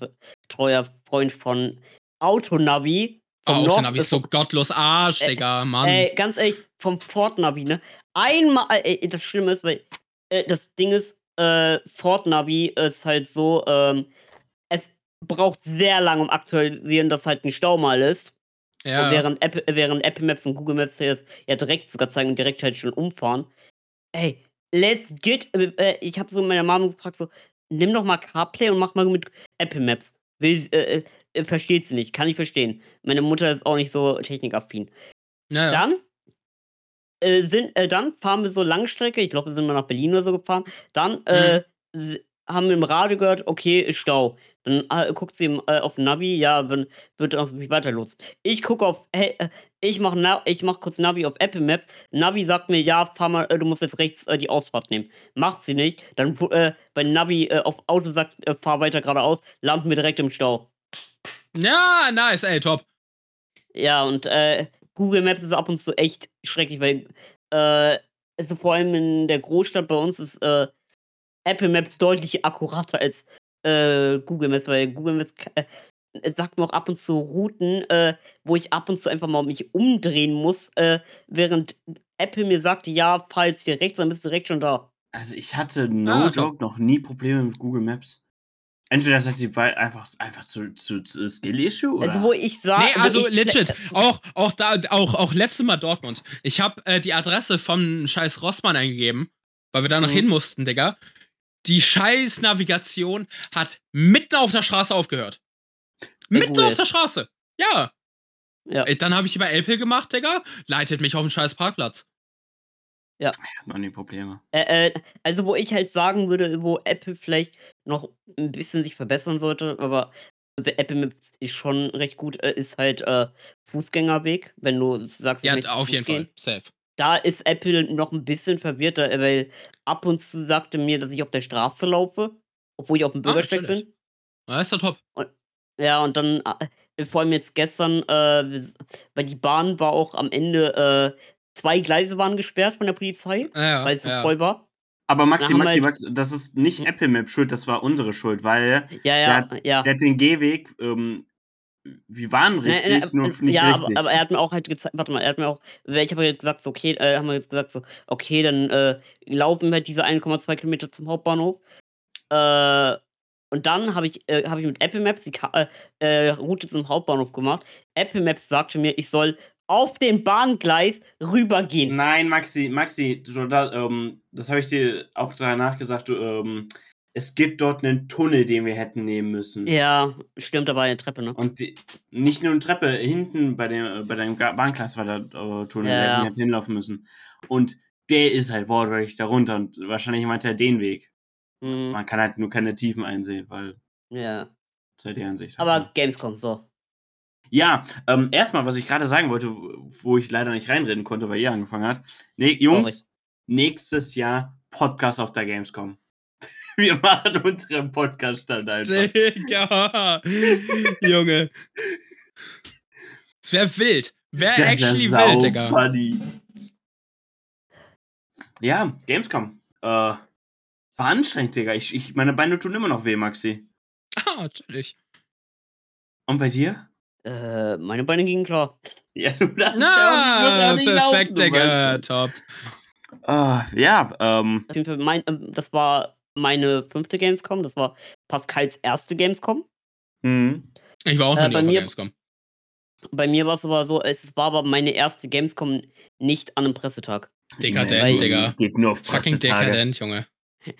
treuer Freund von Autonavi. Oh, vom Nord- Autonavi ist so gottlos Arsch, Äh, Digga, Mann. Ey, ganz ehrlich, vom Fortnavi, ne? Einmal, ey, das Schlimme ist, weil äh, das Ding ist, äh, Fortnavi ist halt so, ähm, es braucht sehr lange, um aktualisieren, dass halt ein Stau mal ist. ja. Und während Apple, während Apple Maps und Google Maps jetzt ja direkt sogar zeigen und direkt halt schon umfahren. Ey, legit, äh, äh, ich habe so meine Mama gefragt, so, nimm doch mal CarPlay und mach mal mit Apple Maps. Will, sie- äh, äh, versteht sie nicht, kann ich verstehen. Meine Mutter ist auch nicht so technikaffin. ja, ja. Dann äh, sind, äh, dann fahren wir so Langstrecke, ich glaube, wir sind mal nach Berlin oder so gefahren. Dann äh, s- haben wir im Radio gehört, okay, Stau. Dann äh, guckt sie im, äh, auf Navi, ja, wenn, wird uns mich weiterlotsen. Ich gucke auf, hey, ich mache Na ich mach kurz Navi auf Apple Maps. Navi sagt mir, ja, fahr mal, äh, du musst jetzt rechts die Ausfahrt nehmen. Macht sie nicht. Dann, äh, wenn Navi auf Auto sagt, fahr weiter geradeaus, landen wir direkt im Stau. Ja, nice, ey, top. Ja, und äh, Google Maps ist ab und zu echt schrecklich, weil äh, also vor allem in der Großstadt bei uns ist äh, Apple Maps deutlich akkurater als äh, Google Maps, weil Google Maps äh, sagt mir auch ab und zu Routen, äh, wo ich ab und zu einfach mal mich umdrehen muss, äh, während Apple mir sagt, ja, fahr jetzt hier rechts, dann bist du direkt schon da. Also ich hatte no Ah, joke noch nie Probleme mit Google Maps. Entweder seid ihr bei einfach, einfach zu, zu, zu Skill-Issue oder. Also wo ich sage, Nee, also legit. Auch, auch da, auch, auch letztes Mal Dortmund. Ich habe äh, die Adresse von scheiß Rossmann eingegeben, weil wir da noch Mhm. hin mussten, Digga. Die scheiß Navigation hat mitten auf der Straße aufgehört. Mitten auf der. Straße. Ja. Ja. Ey, Dann habe ich über Apple gemacht, Digga. Leitet mich auf den scheiß Parkplatz. Ich hab noch nie Probleme. Äh, äh, also wo ich halt sagen würde, wo Apple vielleicht noch ein bisschen sich verbessern sollte, aber Apple Maps ist schon recht gut, äh, ist halt äh, Fußgängerweg, wenn du sagst, Ja, auf Fuß jeden gehen. Fall. Safe. Da ist Apple noch ein bisschen verwirrter, äh, weil ab und zu sagte mir, dass ich auf der Straße laufe, obwohl ich auf dem Ah, Bürgersteig chillig. bin. Ja, ist doch top. Ja, und dann, äh, vor allem jetzt gestern, äh, weil die Bahn war auch am Ende, äh, zwei Gleise waren gesperrt von der Polizei, ja, weil es so ja. voll war. Aber Maxi, Maxi, halt- Maxi, das ist nicht. Apple Map schuld, das war unsere Schuld, weil Ja, Der ja, hat- ja. der hat den Gehweg, ähm, wir waren Ne, richtig, ne, nur äh, nicht ja, richtig. Aber, aber er hat mir auch halt gezeigt, warte mal, er hat mir auch, ich habe jetzt gesagt, so, okay, äh, haben wir jetzt gesagt, so, okay, dann äh, laufen wir halt diese 1,2 Kilometer zum Hauptbahnhof. Äh, Und dann habe ich, äh, hab ich mit Apple Maps die äh, äh, Route zum Hauptbahnhof gemacht. Apple Maps sagte mir, ich soll auf dem Bahngleis rübergehen. Nein, Maxi, Maxi, du, da, ähm, das habe ich dir auch danach gesagt. Du, ähm, es gibt dort einen Tunnel, den wir hätten nehmen müssen. Ja, stimmt, aber eine Treppe, ne? Und die, nicht nur eine Treppe, hinten bei, dem, bei deinem Bahngleis war der äh, Tunnel, Ja, hätten ja. wir jetzt hinlaufen müssen. Und der ist halt wortwörtlich darunter und wahrscheinlich meint er den Weg. Mhm. Man kann halt nur keine Tiefen einsehen, weil Ja. zu der Ansicht. Aber Gamescom, so. Ja, ähm, erstmal, was ich gerade sagen wollte, wo ich leider nicht reinreden konnte, weil ihr angefangen hat. Ne, Jungs, nächstes Jahr Podcast auf der Gamescom. Wir machen unseren Podcast dann einfach. Digga. Junge. Es wäre wild. Wäre Das wär actually sau wild, Digga. funny. Ja, Gamescom. Äh, war anstrengend, Digga. Ich, ich, meine Beine tun immer noch weh, Maxi. Ah, natürlich. Und bei dir? Äh, meine Beine gingen klar. Ja, du darfst Na, ja auch nicht, du musst ja auch nicht perfekt, laufen, du Digga. weißt Top. Ah, ja, ähm, Auf jeden Fall mein, ähm, das war meine fünfte Gamescom. Das war Pascals erste Gamescom. hm. Ich war auch Äh, noch nie bei auf der mir- Gamescom. Bei mir war es aber so, es war aber meine erste Gamescom nicht an einem Pressetag. Dekadent, Weil- Digga. Geht nur auf Fucking Pressetage. dekadent, Junge.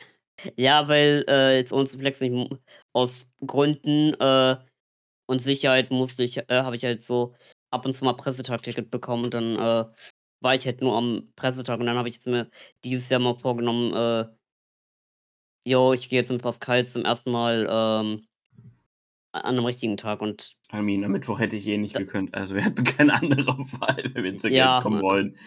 Ja, weil äh, jetzt uns Flex nicht mu- aus Gründen äh, und Sicherheit musste ich, äh, habe ich halt so ab und zu mal Pressetag-Ticket bekommen und dann äh, war ich halt nur am Pressetag und dann habe ich jetzt mir dieses Jahr mal vorgenommen, äh, yo, ich gehe jetzt mit Pascal zum ersten Mal ähm, an einem richtigen Tag und I mean, am Mittwoch hätte ich eh nicht gekönnt. Also wir hatten keine andere Wahl, wenn wir zur Ja, äh, wollen.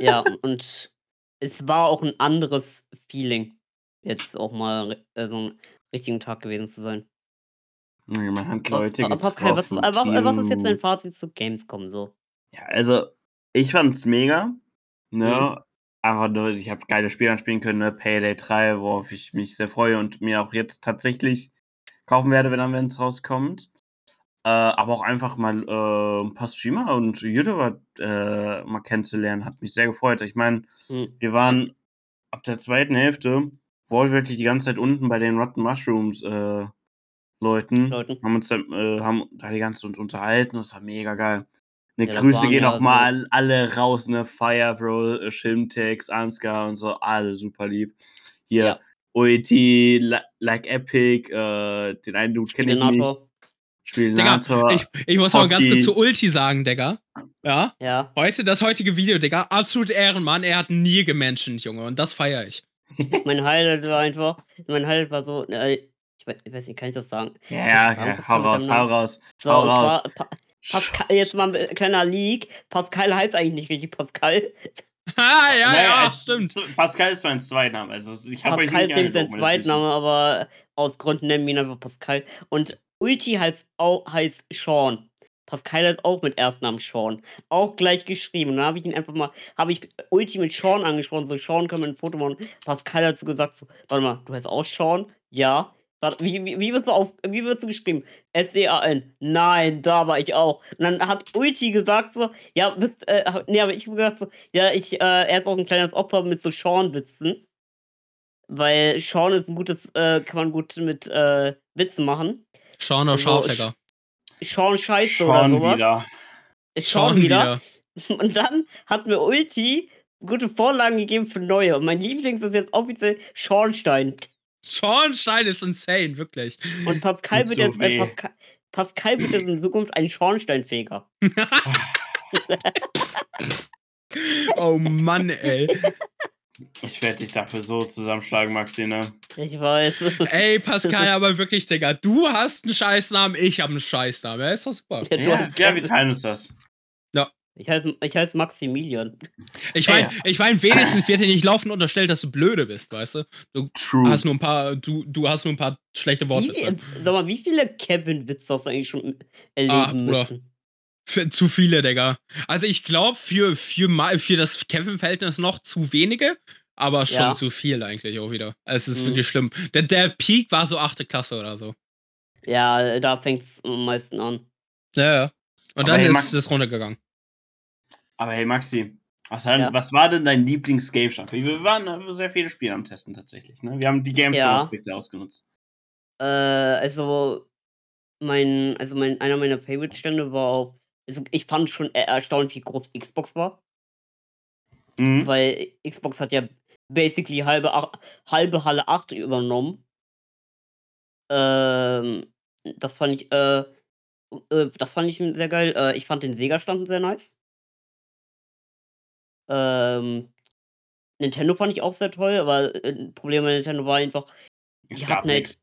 ja, und es war auch ein anderes Feeling, jetzt auch mal äh, so einen richtigen Tag gewesen zu sein. Ja, Man hat Aber- Leute aber Pascal, was, getroffen, was, was ist jetzt dein Fazit zu Gamescom so? Ja, also ich fand's mega. Ne? Mhm. Einfach nur, ich habe geile Spiele anspielen können, ne? Payday 3, worauf ich mich sehr freue und mir auch jetzt tatsächlich kaufen werde, wenn dann es rauskommt. Äh, aber auch einfach mal äh, ein paar Streamer und YouTuber äh, mal kennenzulernen, hat mich sehr gefreut. Ich meine, Hm. wir waren ab der zweiten Hälfte wortwörtlich die ganze Zeit unten bei den Rotten Mushrooms äh, Leuten. Leuten. Haben uns dann, äh, haben da die ganze Zeit unterhalten, das war mega geil. Ne, Ja, da Grüße gehen ja auch mal an alle raus, ne? Fire, Bro, äh, Shimtex, Ansgar und so, alle super lieb. Hier, Ja. OET, Li- Like Epic, äh, den einen Dude kenne ich nicht. Spiegenator. Spielnator. Ich, ich muss aber ganz Hockey. kurz zu Ulti sagen, Digga. Ja. Ja. Heute, das heutige Video, Digga. Absolut Ehrenmann. Er hat nie gemenschent, Junge. Und das feiere ich. Mein Highlight war einfach, mein Highlight war so, äh, ich, weiß, ich weiß nicht, kann ich das sagen? ja, ja, sagen, ja, hau raus, hau raus. So, Hau und raus. zwar, pa Pascal, jetzt mal ein kleiner Leak. Pascal heißt eigentlich nicht richtig Pascal. Ah, ja, Naja, ja, stimmt. Pascal ist mein Zweitname. Also ich Pascal ist nämlich sein Zweitname, aber aus Gründen nennen wir ihn einfach Pascal. Und Ulti heißt, auch, heißt Sean. Pascal heißt auch mit Erstnamen Sean. Auch gleich geschrieben. Und dann habe ich ihn einfach mal, habe ich Ulti mit Sean angesprochen. So, Sean, können wir ein Foto machen? Pascal hat so gesagt, so, warte mal, du heißt auch Sean? Ja. Warte, Wie, wie, wie, wirst du auf, wie wirst du geschrieben? S-E-A-N. Nein, da war ich auch. Und dann hat Ulti gesagt so, ja, bist, äh, nee, aber ich gesagt so, ja, ich, äh, er ist auch ein kleines Opfer mit so Sean-Witzen. Weil Sean ist ein gutes, äh, kann man gut mit äh, Witzen machen. Sean oder Also, Digga. Sean Scheiße oder Schon sowas. wieder. Ist Sean wieder. Und dann hat mir Ulti gute Vorlagen gegeben für neue. Und mein Lieblings ist jetzt offiziell Schornstein. Schornstein ist insane, wirklich. Und Pascal wird so jetzt äh. Pascal, Pascal wird jetzt in Zukunft ein Schornsteinfeger. Oh Mann, ey. Ich werde dich dafür so zusammenschlagen, Maxi, ne? Ich weiß. Ey, Pascal, aber wirklich, Digga. Du hast einen Scheißnamen, ich habe einen Scheißnamen. Ja, ist doch super. Ja, Ja, ja, wir teilen uns das. Ich heiße ich heiß Maximilian. Ich meine, Ja. ich mein, wenigstens wird dir nicht laufend unterstellt, dass du blöde bist, weißt du? Du True. hast nur ein paar, du, du hast nur ein paar schlechte Wie, Worte. viel- sag mal, wie viele Kevin-Witze hast du eigentlich schon erleben Ach, Bruder. müssen? Für, zu viele, Digga. Also ich glaube, für, für, für das Kevin-Verhältnis noch zu wenige, aber schon Ja. zu viel eigentlich auch wieder. Es ist Mhm. wirklich schlimm. Der, der Peak war so achte Klasse oder so. Ja, da fängt es am meisten an. Ja, ja. Und Aber dann hey, ist es runtergegangen. Aber hey, Maxi, was, hat, Ja. was war denn dein Lieblings-Game-Start? Wir waren äh, sehr viele Spiele am Testen tatsächlich, ne? Wir haben die Ja. Gamescom-Aspekte ausgenutzt. Äh, also mein, also mein, einer meiner Favorite-Stände war auch, also ich fand schon er- erstaunlich, wie groß Xbox war, Mhm. weil Xbox hat ja basically halbe, halbe Halle 8 übernommen. Ähm, das fand ich, äh, äh, das fand ich sehr geil. Äh, ich fand den Sega-Stand sehr nice. Ähm, Nintendo fand ich auch sehr toll, aber äh, ein Problem bei Nintendo war einfach, Es die gab hatten halt, nichts.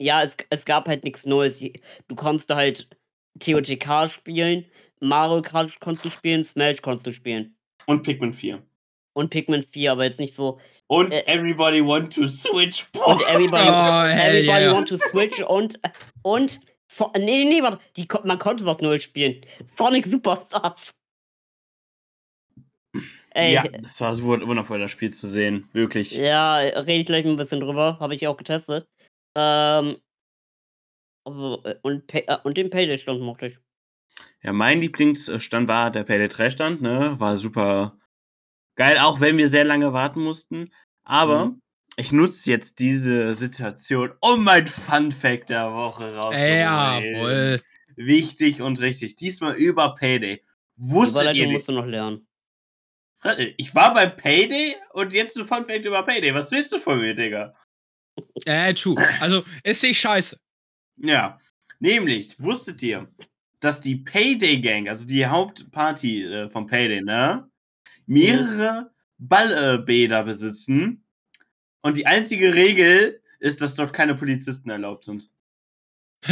ja, es, es gab halt nichts Neues. Du konntest halt TOTK spielen, Mario Kart konntest du spielen, Smash konntest du spielen. Und Pikmin 4. Und Pikmin 4, aber jetzt nicht so. Und Äh, Everybody Want to Switch. Und Everybody, Oh, everybody yeah. Want to Switch und. Und. So, nee, nee, nee, warte. Die, man konnte was Neues spielen. Sonic Superstars. Ey, Ja, das war so wund- wundervoll, das Spiel zu sehen. Wirklich. Ja, rede ich gleich ein bisschen drüber. Habe ich auch getestet. Ähm. äh, Und, äh, und den Payday-Stand mochte ich. Ja, mein Lieblingsstand war der Payday 3 Stand, ne? War super geil, auch wenn wir sehr lange warten mussten. Aber Mhm. ich nutze jetzt diese Situation, um mein Fun Fact der Woche rauszuholen. Jawohl. Wichtig und richtig. Diesmal über Payday. Wusstet Überleitung ihr, musst du noch lernen. Ich war beim Payday und jetzt ein Fun Fact über Payday. Was willst du von mir, Digga? Äh, true. Also, ist nicht scheiße. Ja, nämlich, wusstet ihr, dass die Payday Gang, also die Hauptparty äh, vom Payday, ne, mehrere Ballbäder besitzen und die einzige Regel ist, dass dort keine Polizisten erlaubt sind.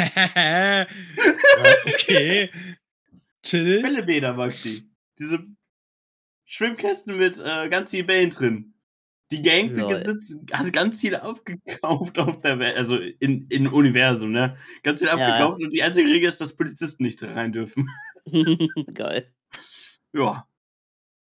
okay. Chill. Bällebäder, Maxi. Diese Schwimmkästen mit äh, ganz vielen Bällen drin. Die Gang besitzt, hat ganz viele aufgekauft auf der Welt, also in, in Universum, ne? Ganz viele Ja, ja. und die einzige Regel ist, dass Polizisten nicht rein dürfen. Geil. Ja.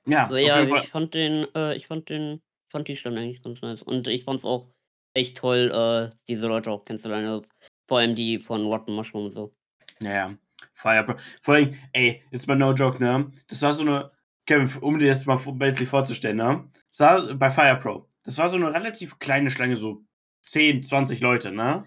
Ja, auf ja, ich fand den, äh, ich fand den, fand die Stand eigentlich ganz nice. Und ich fand's auch echt toll, äh, diese Leute auch kennenzulernen. Also, Vor allem die von Rotten Mushroom und so. Ja, ja. Fire. Vor allem, ey, jetzt mal no joke, ne? Das war so eine, Kevin, um dir das mal bildlich vorzustellen, ne? Das war bei Fire Pro. Das war so eine relativ kleine Schlange, so 10, 20 Leute, ne?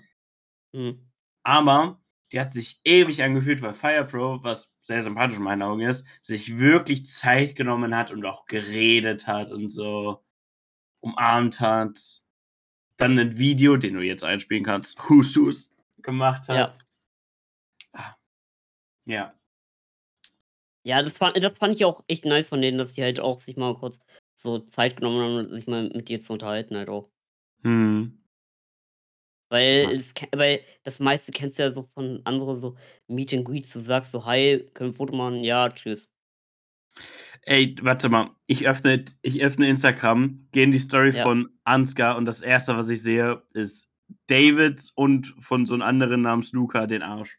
Hm. Aber die hat sich ewig angefühlt, weil Fire Pro, was sehr sympathisch in meinen Augen ist, sich wirklich Zeit genommen hat und auch geredet hat und so umarmt hat. Dann ein Video, den du jetzt einspielen kannst, Husus gemacht Ja. hat. Ah. Ja. Ja, das fand, das fand ich auch echt nice von denen, dass die halt auch sich mal kurz so Zeit genommen haben, sich mal mit dir zu unterhalten halt auch. Hm. Weil, es, weil das meiste kennst du ja so von anderen so Meet and Greets, du sagst so, hi, können wir ein Foto machen? Ja, tschüss. Ey, warte mal. Ich öffne, ich öffne Instagram, gehe in die Story Ja. von Ansgar und das erste, was ich sehe, ist David und von so einem anderen namens Luca den Arsch.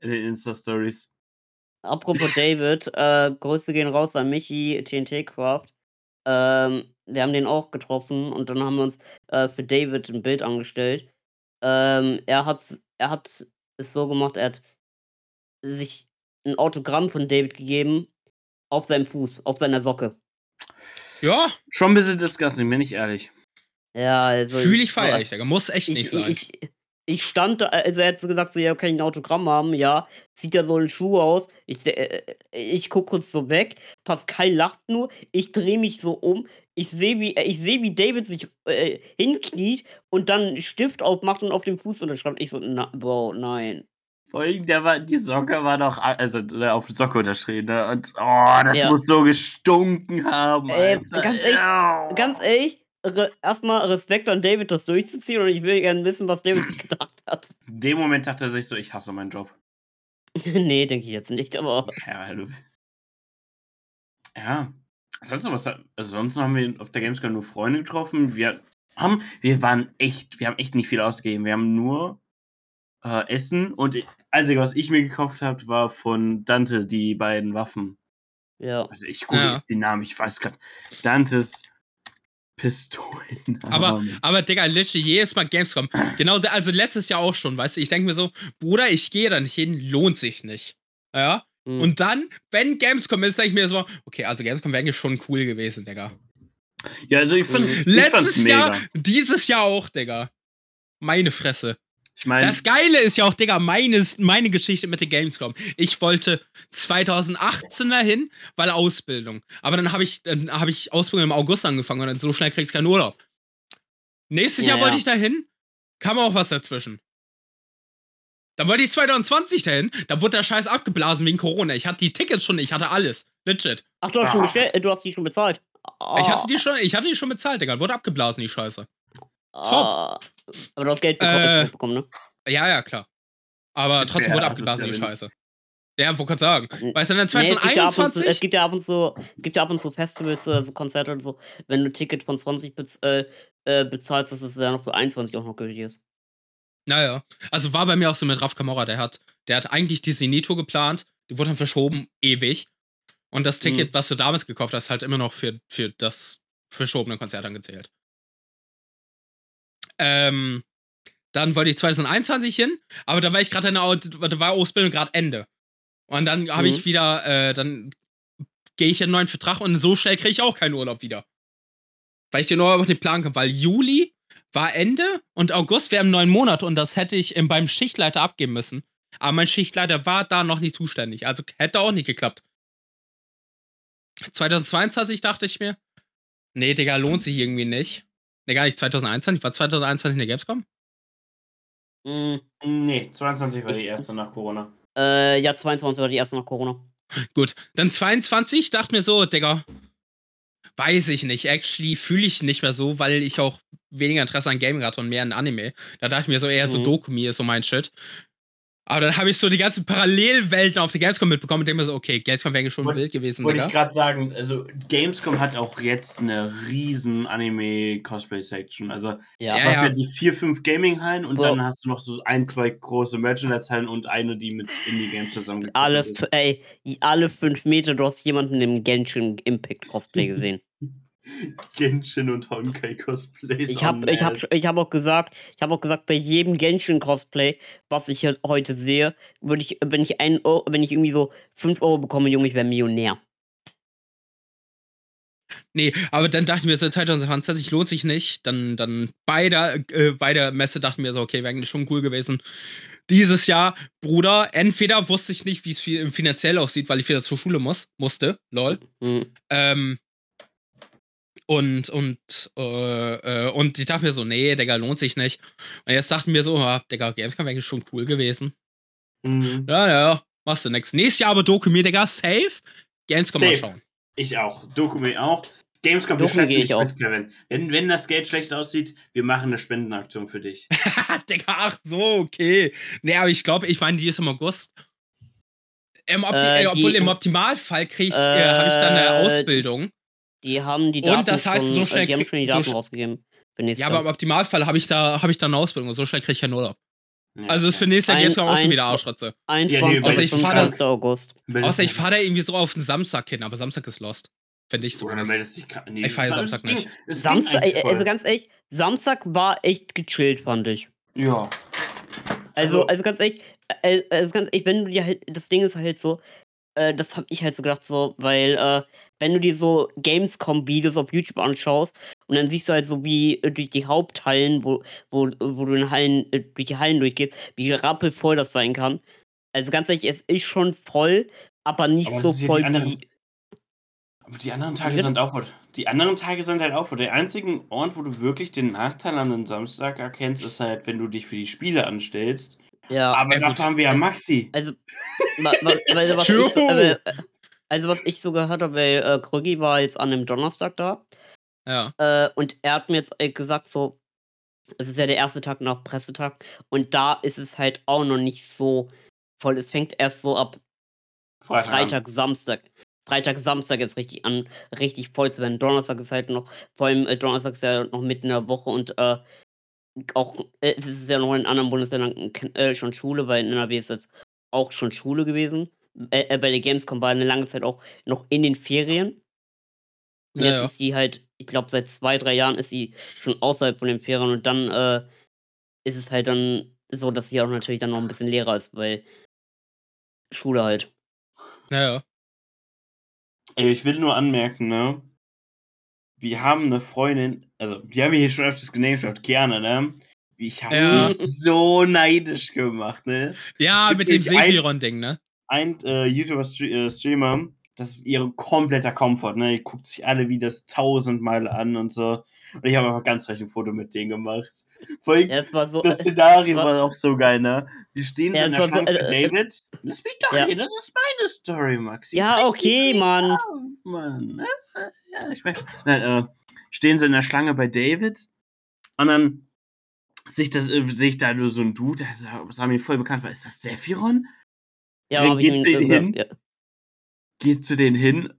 In den Insta-Stories. Apropos David, äh, Grüße gehen raus an Michi, TNT Craft. Ähm, wir haben den auch getroffen und dann haben wir uns äh, für David ein Bild angestellt. Ähm, er, hat's, er hat es so gemacht, er hat sich ein Autogramm von David gegeben auf seinem Fuß, auf seiner Socke. Ja, Schon ein bisschen disgusting, bin ich ehrlich. Ja, also. fühle ich feier ich, Digga. Muss echt nicht ich, sein. ich, ich stand da, also er hat so gesagt, so, ja, kann ich ein Autogramm haben? Ja, sieht ja so ein Schuh aus. Ich, äh, ich guck kurz so weg. Pascal lacht nur. Ich drehe mich so um. Ich sehe, wie, äh, ich seh, wie David sich äh, hinkniet und dann einen Stift aufmacht und auf dem Fuß unterschreibt. Ich so, na, Bro, nein. Vor allem, der war, die Socke war doch, also äh, auf Socke unterschrieben, ne? Und oh, das Ja. muss so gestunken haben. Äh, ganz ehrlich. Ganz ehrlich, re erstmal Respekt an David, das durchzuziehen und ich will gerne wissen, was David sich gedacht hat. In dem Moment dachte er sich so, ich hasse meinen Job. nee, denke ich jetzt nicht, aber. Ja, du. Ja. Sonst was, also sonst haben wir auf der Gamescom nur Freunde getroffen. Wir haben, wir waren echt, wir haben echt nicht viel ausgegeben. Wir haben nur äh, Essen und das Einzige, was ich mir gekauft habe, war von Dante die beiden Waffen. Ja. Also ich gucke Ja. jetzt die Namen, ich weiß gerade. Dantes Pistolen. Aber, aber Digga, literally jedes Mal Gamescom. Genau, also letztes Jahr auch schon, weißt du, ich denke mir so, Bruder, ich gehe da nicht hin, lohnt sich nicht. Ja? Mhm. Und dann, wenn Gamescom ist, denke ich mir so, okay, also Gamescom wäre eigentlich schon cool gewesen, Digga. ja, also ich ich fand's Letztes mega. Jahr, dieses Jahr auch, Digga. Meine Fresse. Ich meine, Das Geile ist ja auch, Digga, meines, meine Geschichte mit der Gamescom. Ich wollte 2018 dahin, weil Ausbildung. Aber dann habe ich, dann habe ich Ausbildung im August angefangen und dann so schnell kriegst du keinen Urlaub. Nächstes Ja, Jahr wollte ja. ich dahin, kam auch was dazwischen. Dann wollte ich 2020 dahin, da wurde der Scheiß abgeblasen wegen Corona. Ich hatte die Tickets schon, ich hatte alles. Legit. Ach, du hast, schon Ah. bestellt, äh, du hast die schon bezahlt. Ich hatte die schon, ich hatte die schon bezahlt, Digga. Wurde abgeblasen, die Scheiße. Ah. Aber du hast Geld bekommen, Äh, zurückbekommen, ne? Ja, ja, klar. Aber trotzdem ja wurde abgeblasen, die Scheiße. Ja, wollte gerade sagen. N- Weißt du, dann Nee, es gibt, ja ab und zu, 2021? es gibt ja ab und zu, Festivals oder so Konzerte und so, wenn du ein Ticket von 20 bez äh, äh, bezahlst, dass es ja noch für 21 auch noch gültig ist. Naja. Also war bei mir auch so mit Raf Kamora, der hat, der hat eigentlich die Sinito geplant, die wurde dann verschoben, ewig. Und das Ticket, Mhm. was du damals gekauft hast, halt immer noch für, für das verschobene Konzert angezählt. Ähm, dann wollte ich 2021 hin, aber da war ich gerade in der da war Ausbildung gerade Ende. Und dann habe Mhm. ich wieder, äh, dann gehe ich in einen neuen Vertrag und so schnell kriege ich auch keinen Urlaub wieder. Weil ich den Urlaub auf den Plan habe, weil Juli war Ende und August wäre im neuen Monat und das hätte ich beim Schichtleiter abgeben müssen. Aber mein Schichtleiter war da noch nicht zuständig, also hätte auch nicht geklappt. 2022 dachte ich mir, nee, Digga, lohnt sich irgendwie nicht. Nee, gar nicht 2021, war 2021 in der Gamescom? Mhm. nee, 22 war Ich- die erste nach Corona. Äh, ja, 22 war die erste nach Corona. Gut, dann 22, dachte mir so, Digga, weiß ich nicht. Actually fühle ich nicht mehr so, weil ich auch weniger Interesse an Gaming hatte und mehr an Anime. Da dachte ich mir so, eher so Mhm. Dokumi ist so mein Shit. Aber dann habe ich so die ganzen Parallelwelten auf der Gamescom mitbekommen und denke mir so, okay, Gamescom wäre schon Wollt- wild gewesen, Wollte ich gerade sagen, also Gamescom hat auch jetzt eine riesen Anime-Cosplay-Section. Also Ja. Ja, du hast ja. ja die vier, fünf Gaming-Hallen und Bro. dann hast du noch so ein, zwei große Merchandise-Hallen und eine, die mit Indie-Games zusammengekoppelt Alle, ist. ey, alle fünf Meter, du hast jemanden im Genshin Impact Cosplay gesehen. Genshin und Honkai Cosplays. Ich habe ich hab, ich hab auch gesagt, ich habe auch gesagt, bei jedem Genshin Cosplay, was ich heute sehe, würde ich, wenn ich ein Euro, wenn ich irgendwie so 5 Euro bekomme, Junge, ich wäre Millionär. Nee, aber dann dachte ich mir so, 2020 lohnt sich nicht. Dann, dann bei, der, äh, bei der Messe dachte ich mir so, okay, wäre eigentlich schon cool gewesen. Dieses Jahr, Bruder, entweder wusste ich nicht, wie es fi- finanziell aussieht, weil ich wieder zur Schule muss, musste, lol. Mhm. Ähm, und, und, äh, äh, und ich dachte mir so, nee, Digga, lohnt sich nicht. Und jetzt dachten wir so, ja, Digga, Gamescom wäre eigentlich schon cool gewesen. Mhm. Ja, ja, machst du nix. Nächstes Jahr aber Doku mir, Digga, safe. Gamescom mal Safe. schauen. Ich auch. Dokumi auch. Gamescom beschäftigt gehe ich auch. Kevin. Wenn, wenn das Geld schlecht aussieht, wir machen eine Spendenaktion für dich. Digga, ach so, okay. Nee, aber ich glaube, ich meine, die ist im August. Im Opti Äh, äh, obwohl die- im Optimalfall krieg ich, äh, habe ich dann eine Äh, Ausbildung. Die haben die Und Daten das heißt, schon, so äh, schnell die haben schon die so Daten sch- rausgegeben. Für nächstes Ja, aber Jahr. im Optimalfall habe ich da habe ich dann eine Ausbildung und so schnell kriege ich keinen Urlaub. Ja, Also ist für ja. nächstes Jahr Gamescom auch schon wieder Arschritze. 21. weil bis ich fahre- 25. August. Außer ich fahre da irgendwie so auf den Samstag hin, aber Samstag ist lost. Finde ich so. Nee, Ich fahr ja Samstag ging- nicht. ging Samstag, ey, also ganz ehrlich, Samstag war echt gechillt, fand ich. Ja. Also, Also- also ganz ehrlich, äh, also ganz ehrlich, wenn du dir halt, das Ding ist halt so, äh, das hab ich halt so gedacht, so, weil, äh, wenn du dir so Gamescom-Videos auf YouTube anschaust und dann siehst du halt so, wie äh, durch die Haupthallen, wo, wo, wo du in Hallen, äh, durch die Hallen durchgehst, wie rappelvoll das sein kann. Also ganz ehrlich, es ist schon voll, aber nicht Aber so ja voll anderen- wie. Aber die anderen Tage sind auch voll. Die anderen Tage sind halt auch voll. Der einzige Ort, wo du wirklich den Nachteil an einem Samstag erkennst, ist halt, wenn du dich für die Spiele anstellst. Ja, Aber dafür gut. haben wir ja Also- Maxi. Also, wa, also, was ich äh, also was ich so gehört habe, weil äh, Krügi war jetzt an einem Donnerstag da Ja. äh, und er hat mir jetzt äh, gesagt, so, es ist ja der erste Tag nach Pressetag und da ist es halt auch noch nicht so voll. Es fängt erst so ab Freitag. Freitag, Samstag. Freitag, Samstag ist richtig an, richtig voll zu werden. Donnerstag ist halt noch, vor allem äh, Donnerstag ist ja noch mitten in der Woche und äh, auch, äh, es ist ja noch in anderen Bundesländern äh, schon Schule, weil in NRW ist jetzt auch schon Schule gewesen. Äh, äh, bei der Gamescom war eine lange Zeit auch noch in den Ferien. Und Ja, jetzt ja. ist sie halt, ich glaube, seit zwei, drei Jahren ist sie schon außerhalb von den Ferien und dann äh, ist es halt dann so, dass sie auch natürlich dann noch ein bisschen leerer ist, weil Schule halt. Ja, ja. Ey, ich will nur anmerken, ne? Wir haben eine Freundin, also die haben wir hier schon öfters genamedroppt, gerne, ne? Ich habe Ja. mich so neidisch gemacht, ne? Ja, mit dem Sephiron-Ding, ne? Ein äh, YouTuber-Streamer, das ist ihre kompletter Komfort, ne? Die guckt sich alle Videos tausendmal an und so. Und ich habe einfach ganz recht ein Foto mit denen gemacht. War so. das Szenario wa- war auch so geil, ne? Die stehen so in der war so, Schlange für äh, äh, David. Lass mich doch Ja. hier, das ist meine Story, Maxi. Ja, okay, Mann. Mann. ne? Ja, ich weiß. Nein, äh, stehen sie in der Schlange bei David und dann sehe ich, das, äh, sehe ich da nur so ein Dude, das war mir voll bekannt war. Ist das Sephiron? ja, geht zu denen hin. ja. geht zu denen hin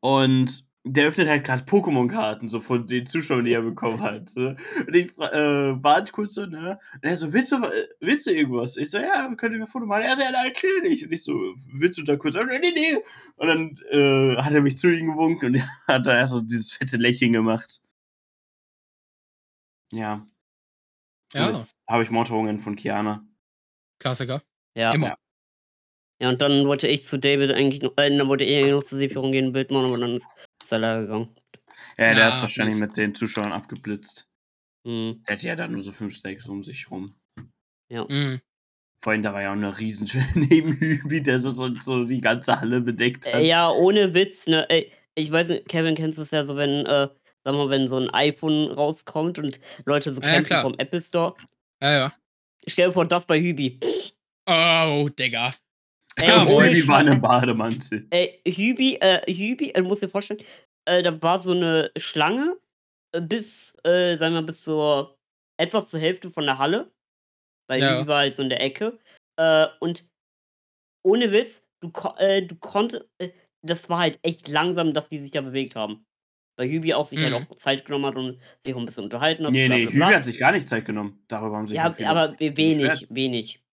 und der öffnet halt gerade Pokémon-Karten, so von den Zuschauern, die er bekommen hat. Ne? Und ich äh, warte kurz so, ne? Und er so, willst du, willst du irgendwas? Ich so, ja, könnt ihr mir ein Foto machen? Er so, ja, nein, klar nicht. Und ich so, willst du da kurz? Nee, nee, nee. Und dann äh, hat er mich zu ihm gewunken und er hat da erst so dieses fette Lächeln gemacht. Ja. Ja. Und jetzt habe ich Morderungen von Kiana. Klassiker. Ja. Immer. ja, und dann wollte ich zu David eigentlich noch, äh, dann wollte er noch zu Sephiron gehen, ein Bild machen, aber dann ist, er leider gegangen. Ja, der Ja, ist wahrscheinlich mit den Zuschauern abgeblitzt. Hm. Der hat ja dann nur so fünf, sechs um sich rum. Mhm. Vorhin, da war ja auch eine riesen neben Hübi, der so, so, so die ganze Halle bedeckt hat. Äh, ja, ohne Witz, ne? Ey, ich weiß nicht, Kevin, kennst du es ja so, wenn, äh, sag mal, wenn so ein iPhone rauskommt und Leute so Ja, ja, vom Apple Store. Ja, ja. Stell dir vor, das bei Hübi. Oh, Digga. Ey, Ja, Hübi war im Bademantel. Ey, Hübi, äh, Hübi, äh, du musst dir vorstellen, äh, da war so eine Schlange äh, bis, äh, sagen wir mal, bis zur, etwas zur Hälfte von der Halle. Weil Ja. Hübi war halt so in der Ecke. Äh, und ohne Witz, du, äh, du konntest, äh, das war halt echt langsam, dass die sich da bewegt haben. Weil Hübi auch sich halt Mhm. auch Zeit genommen hat und sich auch ein bisschen unterhalten hat. Nee, nee, Hübi hat sich gar nicht Zeit genommen. Darüber haben sich Ja, aber we- wenig, wenig.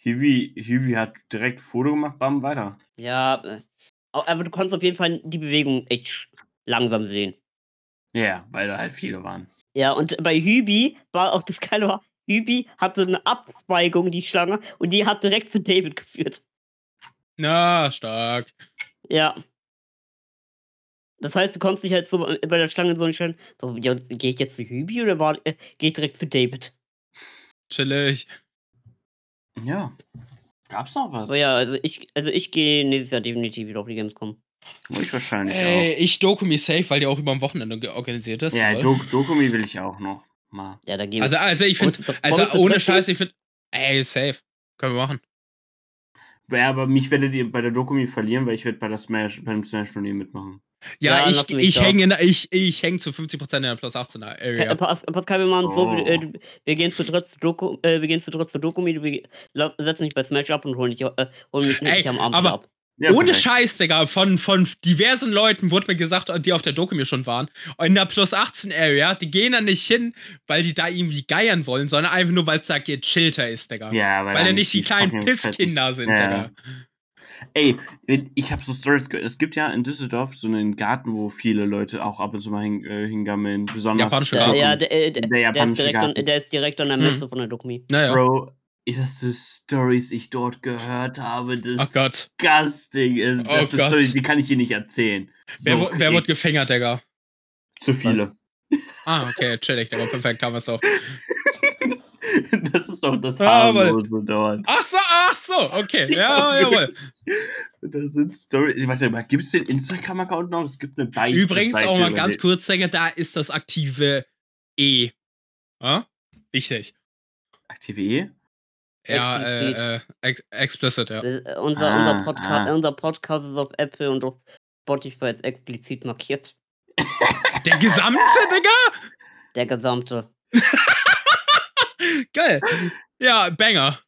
Hübi, Hübi hat direkt Foto gemacht, bam, weiter. Ja, äh, aber du konntest auf jeden Fall die Bewegung echt langsam sehen. Ja, weil da halt viele waren. Ja, und bei Hübi war auch das Geile war, Hübi hatte eine Abzweigung, die Schlange, und die hat direkt zu David geführt. Na, stark. Ja. Das heißt, du konntest dich halt so bei der Schlange so entscheiden, so, ja, gehe ich jetzt zu Hübi oder war- äh, gehe ich direkt zu David? Chillig. Ja. Gab's noch was? So ja, also ich, also ich gehe nächstes Jahr definitiv wieder auf die Gamescom. Ich wahrscheinlich Ey, ich Dokumi safe, weil die auch über am Wochenende organisiert ist. auch. Ja. Dok Dokumi will ich auch noch mal. Ja, da gehen also, also ich finde, wir doch- wollen wir uns also ohne Scheiß, ich finde, ey, safe. Können wir machen. Ja, aber mich werdet ihr bei der Dokumi verlieren, weil ich werde bei der Smash, beim Smash-Turnier mitmachen. Ja, Ja, ich, ich hänge in der- ich, ich häng zu 50% in der Plus 18 Äh, Area. Pas- Pascal, wir machen so, wir, Oh. äh, wir gehen zu dritt zu Doku, äh, wir gehen zu dritt zu Dokumi, du wir lass- setzen dich bei Smash ab und holen dich, äh, holen mich Ey, dich am Abend aber- ab. Ja, Ohne perfekt. Scheiß, Digga, von, von diversen Leuten wurde mir gesagt, die auf der Dokumi schon waren, in der Plus 18 Area, die gehen da nicht hin, weil die da irgendwie geiern wollen, sondern einfach nur, weil es da gechillter ist, Digga. Ja, weil, weil da nicht die kleinen fucking fetten- Pisskinder sind, Ja. Digga. Ey, ich habe so Stories gehört. Es gibt ja in Düsseldorf so einen Garten, wo viele Leute auch ab und zu mal hin, äh, hingammeln. Besonders Japanische Der, Garten. ja, der, äh, der, der der, ist japanische direkt an, Garten. der ist direkt an der Mhm. Messe von der Dokumi. Naja. Bro, was für Stories ich dort gehört habe, das Ach Gott. disgusting ist. Oh Das Gott. Stories, die kann ich hier nicht erzählen. Wer, So wer wird gefängert, Digga? Zu viele. Ah, okay, chillig, Digga. Perfekt, haben wir es doch. Das ist doch das aber- Harmlose dort. Ach so, ach so, okay. Ja, jawohl. Das sind Stories. Warte mal, gibt es den Instagram-Account noch? Es gibt eine Beichte. Übrigens auch mal ganz kurz, Digga, da ist das aktive E. Ja? Wichtig. Aktive E? Ja, Explizit. äh, äh, ex explicit, ja. Das äh, unser, Ah, unser, Podca ah. unser Podcast ist auf Apple und auf Spotify jetzt explizit markiert. Der gesamte, Digga? Der gesamte. Geil. Ja, Banger.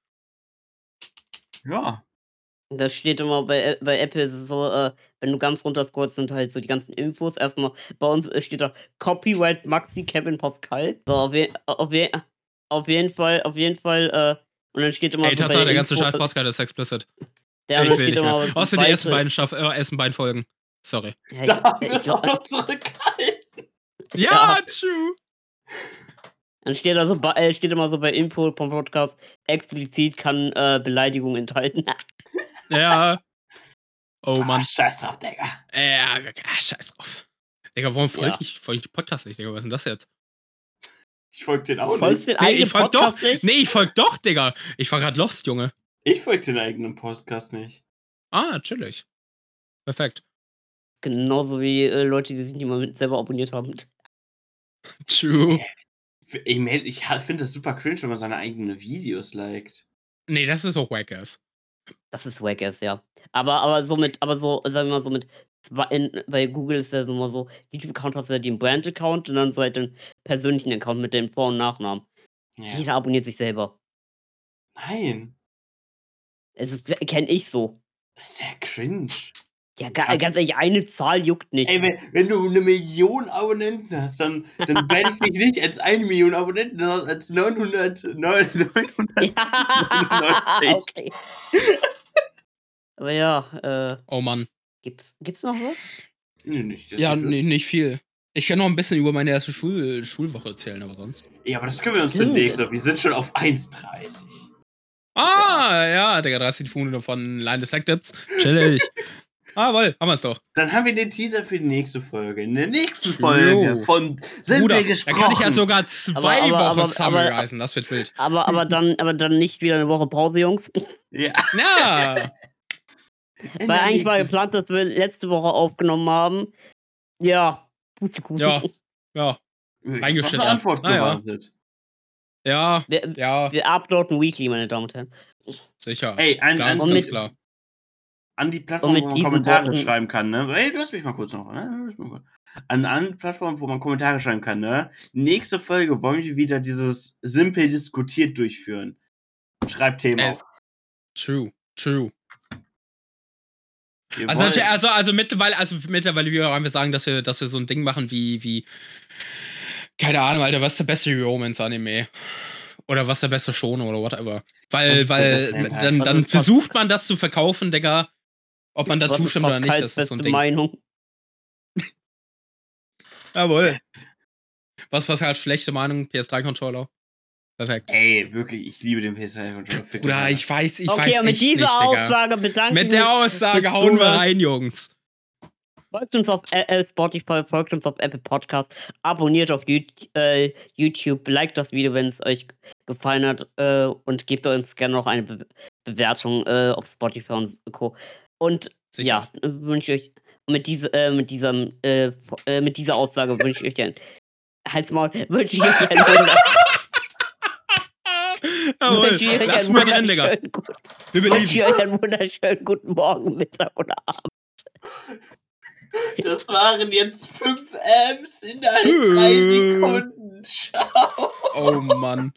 Ja. Das steht immer bei, Ä- bei Apple ist es so, äh, wenn du ganz runter scrollst, sind halt so die ganzen Infos. Erstmal bei uns äh, steht da Copyright Maxi Kevin Pascal. So, auf, je, auf, je, auf jeden Fall, auf jeden Fall, äh, und dann steht immer Ey, so bei Tatsache, der ganze Scheiß Podcast ist explicit. Ja, und ich will steht nicht mehr. Außer die ersten beiden, Staff äh, ersten beiden Folgen. Sorry. Ja, Da haben ich, wir ich, uns auch noch zurückgehalten. Ja, true. dann steht, da so, bei- äh, steht immer so bei Info vom Podcast, explizit kann äh, Beleidigung enthalten. Ja. Oh Mann. Ah, scheiß auf, Digga. Ja, ah, scheiß drauf. Digga, warum folge Ja. ich, folge ich die Podcast nicht, Digga? Was ist denn das jetzt? Ich folge den auch Folgst nicht. den Nee, ich folg doch. Nicht? Nee, ich folg doch, Digga. Ich war grad lost, Junge. Ich folge den eigenen Podcast nicht. Ah, chillig. Perfekt. Genauso wie äh, Leute, die sich nicht mal selber abonniert haben. True. Ich, mein, ich finde das super cringe, wenn man seine eigenen Videos liked. Nee, das ist auch wack ass. Das ist wack ass, ja. Aber, aber so mit, aber so, sagen wir mal so mit, zwei, in, bei Google ist ja so mal so, YouTube-Account hast du ja den Brand-Account und dann so halt den persönlichen Account mit dem Vor- und Nachnamen. Ja. Jeder abonniert sich selber. Nein. Also kenne ich so. Das ist ja cringe. Ja, ga, Ja. ganz ehrlich, eine Zahl juckt nicht. Ey, wenn, wenn du eine Million Abonnenten hast, dann, dann blende ich dich nicht als eine Million Abonnenten, sondern als 900, 900, 900 ja, 99. okay. Aber ja, äh, Oh Mann. Gibt's, gibt's noch was? Nee, nicht, Ja, nee, nicht viel. Ich kann noch ein bisschen über meine erste Schul Schulwoche erzählen, aber sonst. Ja, aber das können wir uns demnächst. Wir sind schon auf 1,30. Ah, ja, Digga, 30 Funde von Line Detectives. Chillig. ah, wohl, haben wir's doch. Dann haben wir den Teaser für die nächste Folge. In der nächsten Folge Jo. von Sind Bruder, wir da gesprochen. kann ich ja sogar zwei Aber- aber- Wochen summarisen. Das wird wild. Aber, aber dann, aber dann nicht wieder eine Woche Pause, Jungs. Ja. Ja. Weil eigentlich war geplant, dass wir letzte Woche aufgenommen haben. Ja, Pustekuchen. Ja. Ja. Auf eine Antwort Naja. gewartet. Ja. Wir, Ja. wir uploaden weekly, meine Damen und Herren. Sicher. Ey, an, und ganz mit- klar. an die Plattform, wo man Kommentare Worten- schreiben kann, ne? Ey, lass mich mal kurz noch. Ne? An, an Plattformen, wo man Kommentare schreiben kann, ne? Nächste Folge wollen wir wieder dieses simpel diskutiert durchführen. Schreibt Themen auf. True. True. Also, natürlich- also, also mittlerweile, also mittlerweile wir wollen wir sagen, dass wir, dass wir so ein Ding machen wie, wie, keine Ahnung, Alter, was ist der beste Romance-Anime? Oder was ist der beste Shonen oder whatever. Weil, weil, dann, dann das? versucht man das zu verkaufen, Digga. Ob man da zustimmt oder nicht, das ist so ein Ding. Meinung. Jawohl. Was, was halt schlechte Meinung, PS3-Controller. Perfekt. Ey, wirklich, ich liebe den PS3-Controller. Bitte, Bruder, ich weiß, ich okay, weiß und mit dieser nicht. Aussage bedanke ich Mit der Aussage hauen wir rein, Jungs. Folgt uns auf äh, Spotify, folgt uns auf Apple Podcast, abonniert auf YouTube, äh, YouTube liked das Video, wenn es euch gefallen hat äh, und gebt uns gerne noch eine Be Bewertung auf Spotify und Co. Und Sicher. ja, wünsche ich euch mit, diese, mit, diesem, mit dieser Aussage wünsche ich euch ein Halsmaul, wünsche ich euch einen. Jawohl. wünsche ich euch Lass einen mal drin, Digga. Wir wünsche euch einen wunderschönen guten Morgen, Mittag oder Abend. Das waren jetzt 5 Amps in 3 Tschüss. Sekunden. Ciao. Oh Mann.